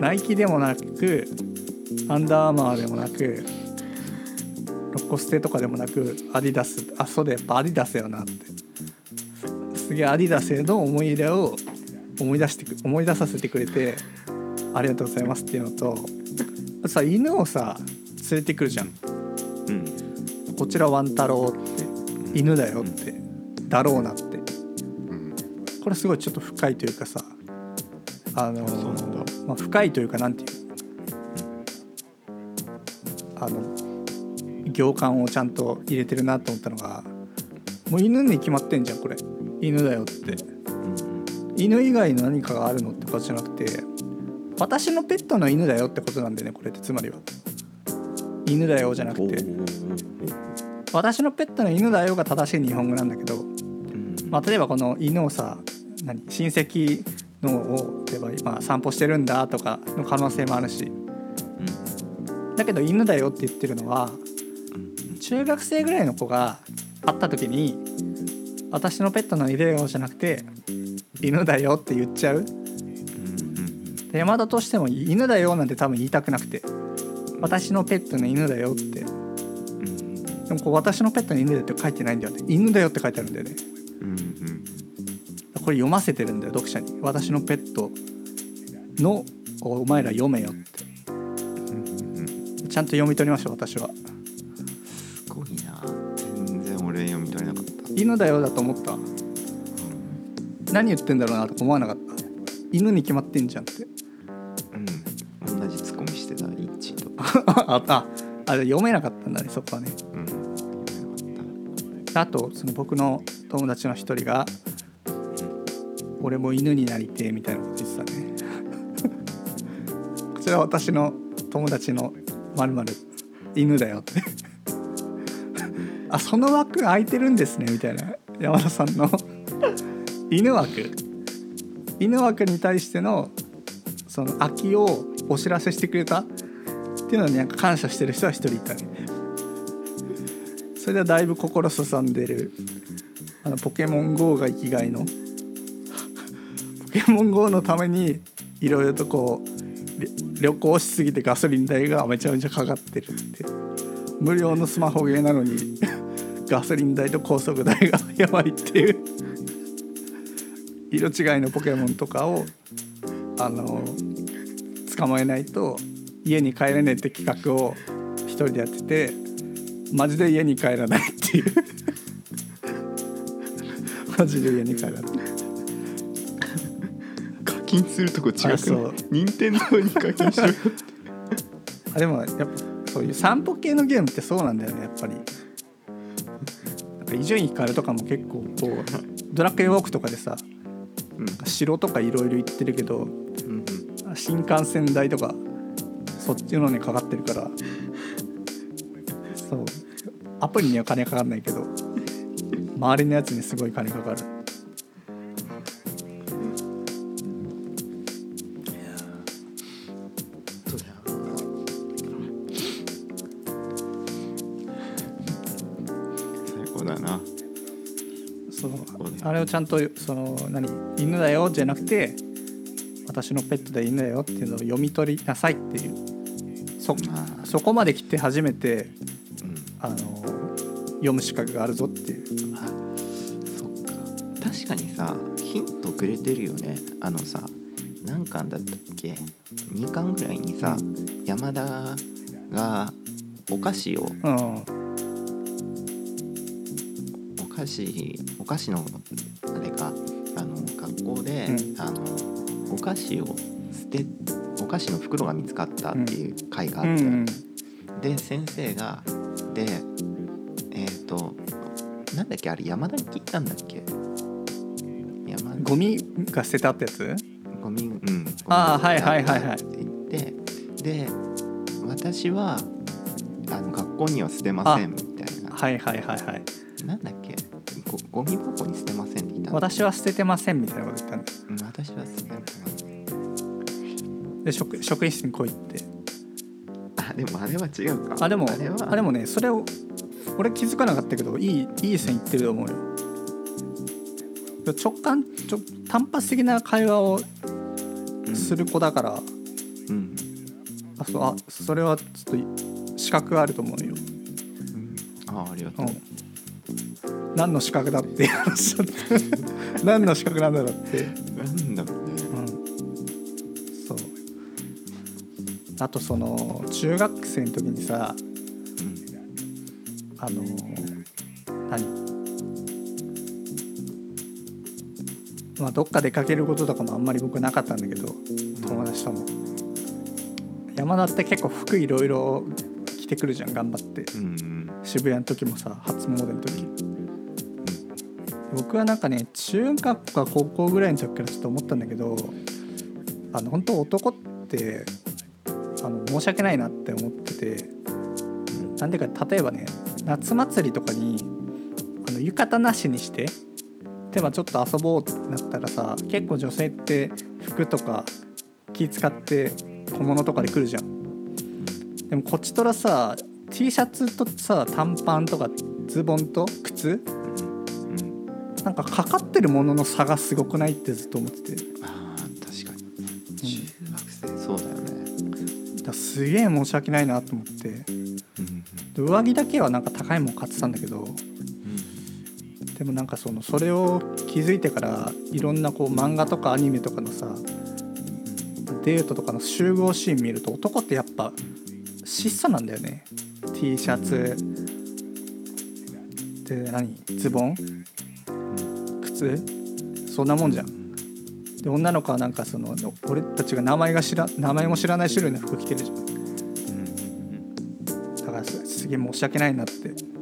ナイキでもなくアンダーアーマーでもなくロコステとかでもなくアディダスあそうだやっぱアディダスよなって。すげえアディダスへの思い入れを思い出してく思い出させてくれてありがとうございますっていうのとあとさ犬をさ連れてくるじゃん。うん。こちらワン太郎って犬だよってだろうなって。うん。これすごいちょっと深いというかさあのまあ、深いというかなんていう行間をちゃんと入れてるなと思ったのがもう犬に決まってんじゃんこれ。犬だよって。うん犬以外の何かがあるのってことじゃなくて私のペットの犬だよってことなんだよねこれって。つまりは。犬だよじゃなくて。私のペットの犬だよが正しい日本語なんだけどうん。まあ、例えばこの犬をさ何？親戚のを例えば今散歩してるんだとかの可能性もあるし。だけど犬だよって言ってるのはうん中学生ぐらいの子が会った時に私のペットの犬だよじゃなくて犬だよって言っちゃう。山田としても犬だよなんて多分言いたくなくて私のペットの犬だよって。うんでもこう私のペットの犬だよって書いてないんだよね犬だよって書いてあるんだよね。うんうん。これ読ませてるんだよ読者に。私のペットのお前ら読めよって。うん。ちゃんと読み取りましょう私は犬だよだと思った。何言ってんだろうなとか思わなかった。犬に決まってんじゃんって。うん。同じツッコミしてたイッチとあああ読めなかったんだねそこはね。うん。あとその僕の友達の一人が「俺も犬になりてえ」みたいなこと言ってたね。こちらは私の友達のまるまる犬だよってあその枠空いてるんですねみたいな山田さんの。犬枠。犬枠に対してのその空きをお知らせしてくれた？っていうのに感謝してる人は一人いたね。それではだいぶ心すさんでるあのポケモン GO が生きがいのポケモン GO のためにいろいろとこう旅行しすぎてガソリン代がめちゃめちゃかかってるって。無料のスマホゲーなのに。ガソリン代と高速代がやばいっていう。色違いのポケモンとかをあの捕まえないと家に帰れねえって企画を一人でやっててマジで家に帰らないっていう。マジで家に帰らない。課金するとこ違くあそう。任天堂に課金しろよ あでもやっぱそういう散歩系のゲームってそうなんだよねやっぱりなんか伊集院光とかも結構こうドラクエウォークとかでさうん城とかいろいろ行ってるけどうん新幹線代とかそっちのにかかってるからそう。アプリには金かかんないけど周りのやつにすごい金かかる。ちゃんとその何犬だよじゃなくて私のペットで犬だよっていうのを読み取りなさいっていう。そあ。そこまで来て初めてうん。あの読む資格があるぞっていう。あそっか。確かにさヒントくれてるよね。あのさ何巻だったっけ？2巻ぐらいにさ山田がお菓子をうん。お菓子お菓子のあれかあの学校で、うん。あのお菓子を捨てお菓子の袋が見つかったっていう回があって、うんで先生がでえっ、となんだっけあれ山田に聞いたんだっけ？山田ゴミが捨てたってやつ？ゴミうんあーゴミはいはいはいはい。って言ってで私はあの学校には捨てませんみたいな。はいはいはいはい。なんだっけ？ごゴミ箱に捨てませんって言ったんだ私は捨ててませんみたいなこと言ったんだ。うん私は捨てませんで職職員室に来いって。あでもあれは違うか。あでもあれは。あでもねそれを俺気づかなかったけどいいいい線いってると思うよ。直感ちょ単発的な会話をする子だから、うん。あそうあそれはちょっと資格があると思うよ、うん。あありがとう、うん、何の資格だっていう話だって。何の資格なんだろうって、なんだろうね。うん、そう。あとその中学生の時にさあの何？まあどっか出かけることとかもあんまり僕なかったんだけど友達とも。山田って結構服いろいろ着てくるじゃん頑張って。うんうん。渋谷の時もさ初詣の時僕はなんかね中学か高校ぐらいの時からちょっと思ったんだけどあの本当男ってあの申し訳ないなって思っててなんでか例えばね夏祭りとかにあの浴衣なしにしてでまあちょっと遊ぼうってなったらさ結構女性って服とか気使って小物とかで来るじゃん。でもこっちとらさ T シャツとさ短パンとかズボンと靴なんかかかってるものの差がすごくないってずっと思ってて。あー確かに。中学生。そうだよね。だすげえ申し訳ないなと思って。うんで上着だけはなんか高いもん買ってたんだけど。うんでもなんかそのそれを気づいてからいろんなこう漫画とかアニメとかのさデートとかの集合シーン見ると男ってやっぱ質素なんだよね。T シャツ。で何？ズボン？靴そんなもんじゃん。で女の子はなんかその俺たちが名前が知ら名前も知らない種類の服着てるじゃん。うんだからすすげえ申し訳ないなって。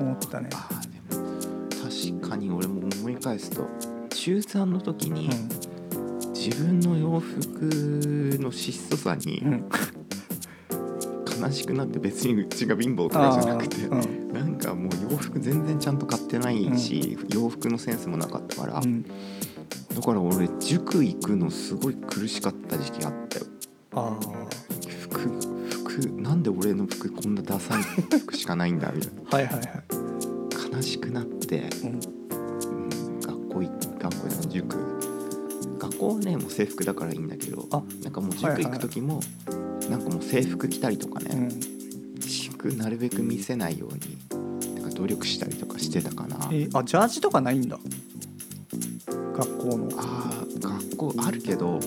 思ったね。あーでも確かに俺も思い返すと中3の時に自分の洋服の質素さにうん、うん、悲しくなって別にうちが貧乏とかじゃなくて、うん。なんかもう洋服全然ちゃんと買ってないし、洋服のセンスもなかったから、うん、だから俺塾行くのすごい苦しかった時期あったよ。あ服服なんで俺の服こんなダサい服しかないんだみたいあはいはいはい、な悲しくなって、うん、うん、学校行学校の塾。学校はねもう制服だからいいんだけどあなんかもうはいはい塾行く時も、なんかもう制服着たりとかね、うん。なるべく見せないようになんか努力したりとかしてたかな。えあジャージとかないんだ。学校の。あー学校あるけどう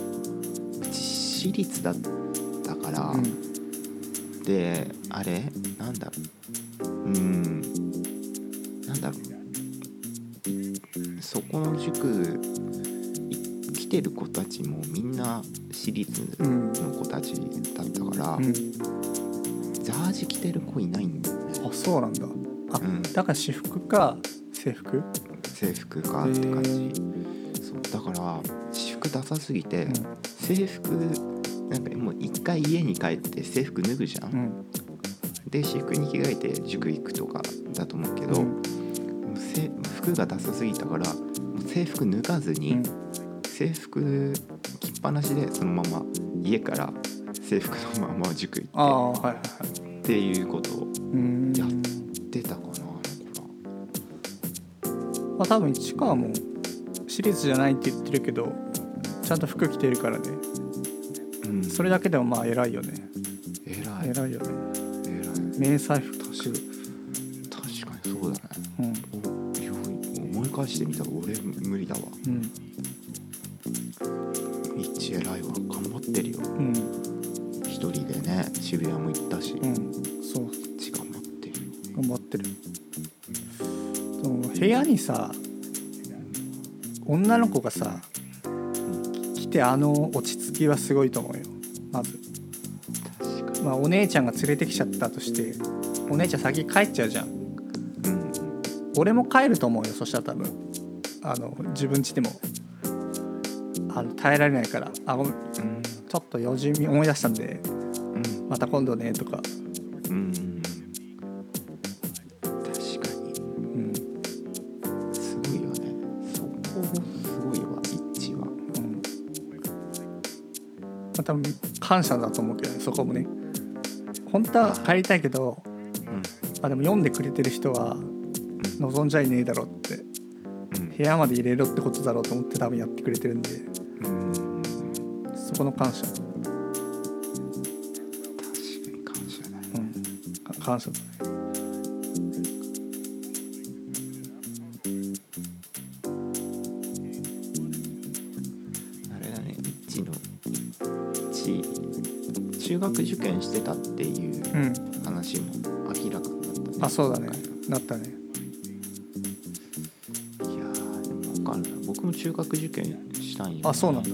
ち私立だったから、うん。であれ？なんだ？うーん。なんだ？ろうそこの塾てる子たちもみんな私立うんの子たちだったから、うん。ジャージ着てる子いないんだよね。あそうなんだ。あ、うん。だから私服か制服？制服かって感じ。そうだから私服ダサすぎて、うん。制服なんかもう一回家に帰って制服脱ぐじゃん、うん。で私服に着替えて塾行くとかだと思うけど、うん。服がダサすぎたから制服脱がずに、うん制服着っぱなしでそのまま家から制服のまま塾行っはいはいっていうことをうん。や出たかなあの頃。まあ多分市川も私立じゃないって言ってるけどちゃんと服着てるからね。うん。それだけでもまあ偉いよね。偉い。偉いよね。偉い。迷彩服確かにそうだね。うん。思い返してみたら俺無理だわ。うんね。仕渋谷も行ったし、うんそう。違頑張ってる。頑張ってる。その部屋にさ女の子がさ来てあの落ち着きはすごいと思うよ。まず。確かに。まあお姉ちゃんが連れてきちゃったとしてお姉ちゃん先帰っちゃうじゃん。うん俺も帰ると思うよそしたら多分。あの自分家でも。あの耐えられないから。あうん。ちょっと用事思い出したんで。うんまた今度ねとか、うん。確かに。うん。すごいよね。そこすごいわ一致は。うん。まあ、多分感謝だと思うけどねそこもね。本当は帰りたいけどうん。あでも読んでくれてる人は望んじゃいねえだろってうん。部屋まで入れろってことだろうと思って多分やってくれてるんで。うん。そこの感謝、うん、か感謝。だねあれだね一の一中学受験してたっていううん話も明らかになったね。あそうだね。なったね。いやーでも分かんない。僕も中学受験したんよ、ね、あそうなんだ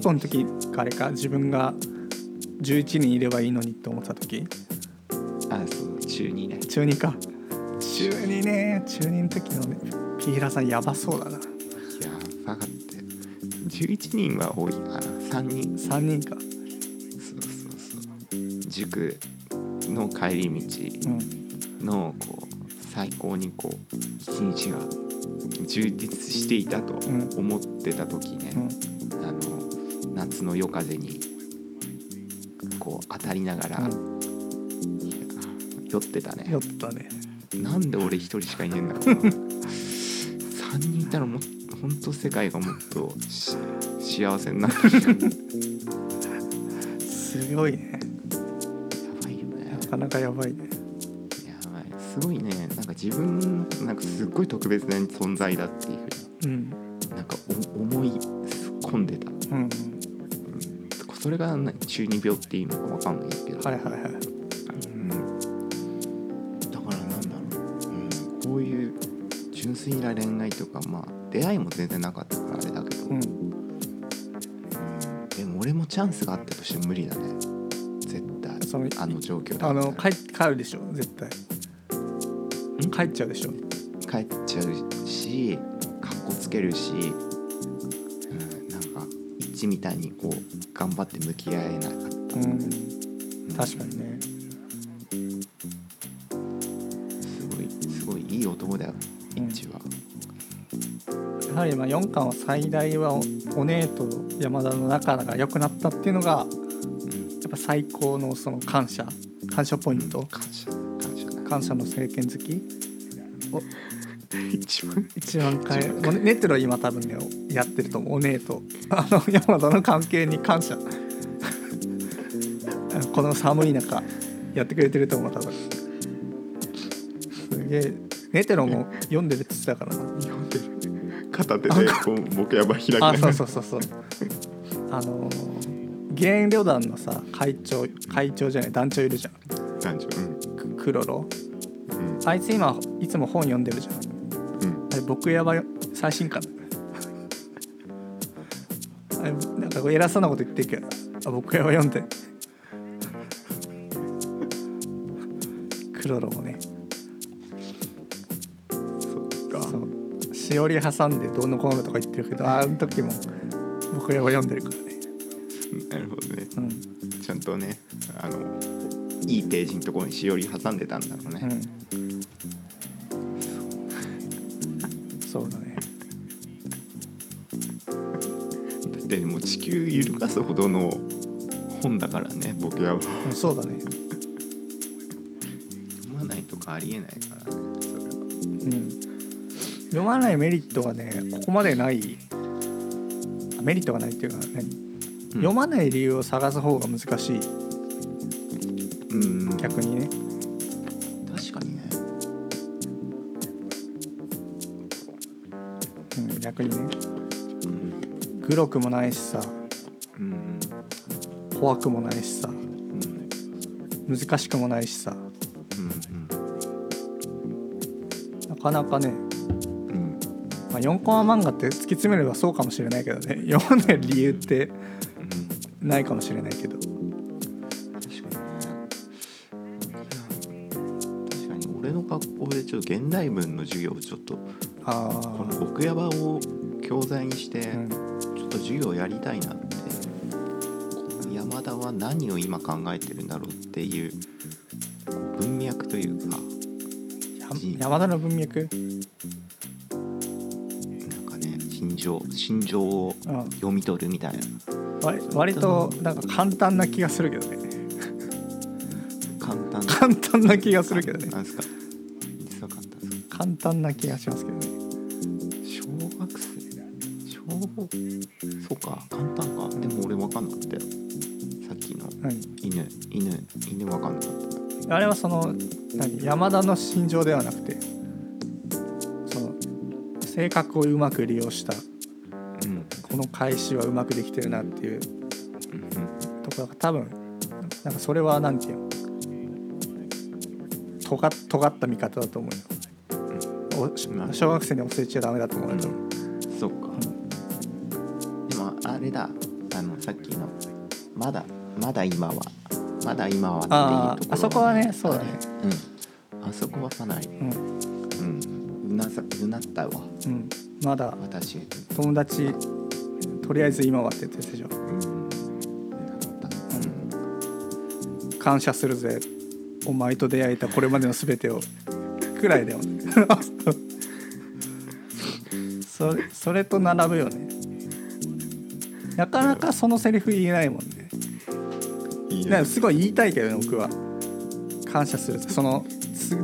な中学校の時かあれか自分が11人いればいいのにって思ってた時。あそう中2ね。中2か。中2ね。中2の時のねピーラさんやばそうだな。いやばかって11人は多いかな。3人。3人か。そうそうそう。塾の帰り道。うん。のこう最高にこう一日が充実していたとうん。思ってた時ね、うん。あの夏の夜風にこう当たりながら、うん酔ってたね。酔ったね。なんで俺一人しかいねえんだろうな。3人いたらもっと本当世界がもっとし幸せになるすごいね。やばいよね。なかなかやばいね。やばい。すごいね。なんか自分なんかすっごい特別な存在だっていう。ふううん。になんかお思それがな中二病っていうのかわかんないけど、はいはいはい。うん、だからなんだろう、うん、こういう純粋な恋愛とかまあ出会いも全然なかったからあれだけど、うん。でも俺もチャンスがあったとしても無理だね。絶対。そのあの状況だあの帰帰るでしょ絶対。ん？帰っちゃうでしょ。帰っちゃうしかっこつけるし、一致みたいにこう頑張って向き合えなかった、うん。確かにね。すごいすごいいい男だようん。一致は、やはりまあ4巻は最大はおお姉と山田の仲が良くなったっていうのがやうん。っぱ最高のその感謝。感謝ポイント。感謝感謝。だ感謝の政権好き一番。一番かえもうねネットロ今多分ねやってると思う。お姉と。あの山田の関係に感謝。この寒い中やってくれてると思う多分。すげえ。ネテロも読んでるって言ってたからな。読んでる。片手でこう僕やば開きながあらそうそうそうそう。あのー原旅団のさ会長会長じゃない団長いるじゃん。男女ククロロ。うん。あいつ今いつも本読んでるじゃん僕やばい最新刊あれなんか偉そうなこと言ってるけどあ僕やば読んで。クロロもね。しおり挟んでどうのこうのとか言ってるけどあの時も僕やば読んでるからね。なるほどね。うん。ちゃんとねあのいいページのところにしおり挟んでたんだろうね、うんそうだね。だってもう地球揺るがすほどの本だからね僕は読う。んそうだね。まないとかありえないから。ねそれはうん。読まないメリットがねここまでない。あメリットがないっていうか何、読まない理由を探す方が難しい。うん。逆にねうんグロくもないしさ。うん怖くもないしさ。うん難しくもないしさ。うんなかなかね、うん。まあ、4コマ漫画って突き詰めればそうかもしれないけどね。読まない理由ってうんないかもしれないけど。確かに。ねいや確かに。俺の学校でちょっと現代文の授業をちょっとあこの奥山を教材にしてと授業やりたいなって。山田は何を今考えてるんだろうっていう文脈というか。や山田の文脈、なんかね心情心情をうん、読み取るみたいな。割割となんか簡単な気がするけどね。簡単。な簡単な気がするけどね。簡単な気がしますけどねそうか簡単か。でも俺分かんなかったよさっきの。何犬犬犬分かんなかった。あれはその何？山田の心情ではなくてその性格をうまく利用したうん。この返しはうまくできてるなっていううんところが多分なんかそれはなんていうの？とが尖った見方だと思うよ。おしなるほど小学生に教えちゃダメだと思うよ、うんれだあのさっきのまだまだ今はまだ今はっていうところあーあそこはねそうだね。うん。あそこはかなりうん。うん。うなさうなったわ。うん、まだ私。友達とりあえず今はって言ってたでしょうん。うなった感謝するぜ。お前と出会えたこれまでの全てを。くらいだよね。それそれと並ぶよねなかなかそのセリフ言えないもんね。うんいいすごい言いたいけどね僕は。感謝する。その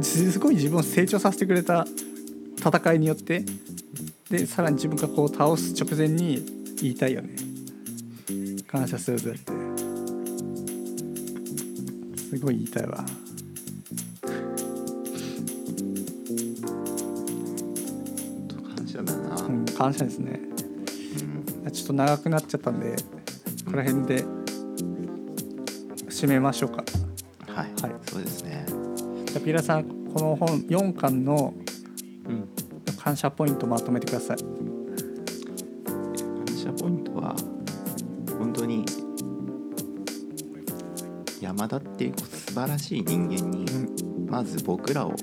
すすごい自分を成長させてくれた戦いによってでさらに自分がこう倒す直前に言いたいよね。感謝するぜって。すごい言いたいわ。感謝だな、うん感謝ですねょっと長くなっちゃったんでこの辺で締めましょうか。はい、はい。そうですね。じゃあピラさんこの本4巻のうん。感謝ポイントまとめてください。感謝ポイントは本当に山田っていう素晴らしい人間にうん。まず僕らを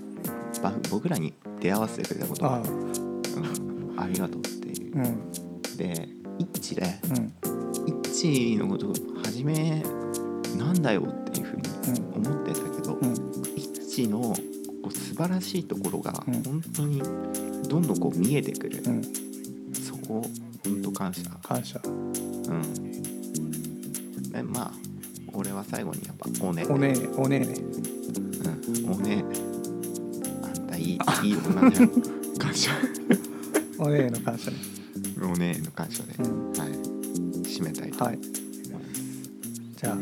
ば僕らに出会わせてくれたことああ。うん、ありがとうっていう。うん。で一致でうん。一致のこと初めなんだよっていうふうに思ってたけど、うん。一致のこう素晴らしいところがうん。本当にどんどんこう見えてくる、うん。そこ本当感謝。感謝。うん。でまあ俺は最後にやっぱ「おね」おねおねえね。うん、おね。あんたいいいい女だよ 感謝。おねえの感謝ねおねの感謝で、うんはい締めたいとはい。思います、じゃあ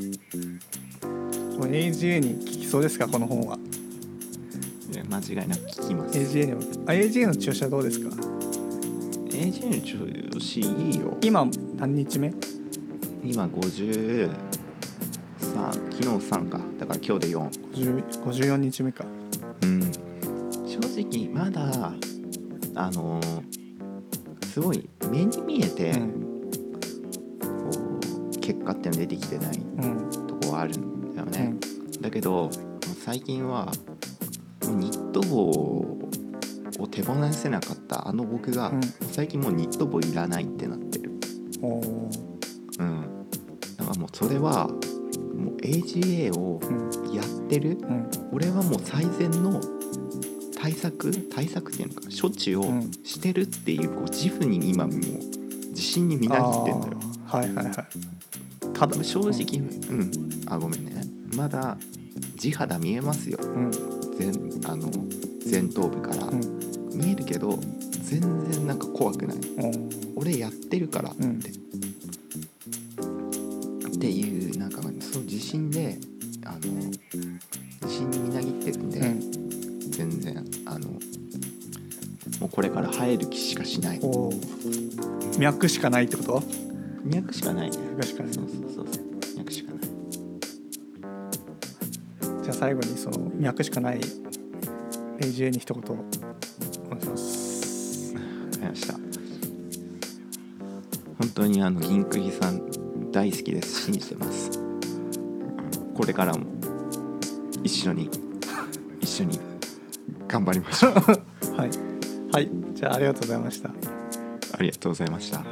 AGA に聞きそうですか？この本は。や間違いなく聞きます。AGA にもあ AGA の注射どうですか？AJ の調子いいよ。今何日目？今53昨日3か。だから今日で4 50 54日目か。うん。正直まだあのーすごい目に見えて、うん。こう結果っての出てきてないうん。とこはあるんだよね、うん。だけど最近はニット帽を手放せなかったあの僕が、最近もうニット帽いらないってなってる。うん。だからもうそれはもう AGA をうん。やってる。うん。俺はもう最善の対策対策っていうのか処置をうん。してるっていうこう自負に今もう自信にみなぎってんだよ。はいはいはい。ただ正直うん。あごめんね。まだ地肌見えますよ。うん。前あの前頭部から、うん。見えるけど全然なんか怖くない。うん。俺やってるからって生える気しかしない。脈しかないってこと？脈しかないね。脈しかない。そうそうそう。脈しかない。じゃあ最後にその脈しかない AJ に一言お願いします。わかりました本当にあの銀釘さん大好きです。信じてます。これからも一緒に一緒に頑張りましょう。はいはい。じゃあありがとうございました、はありがとうございました。い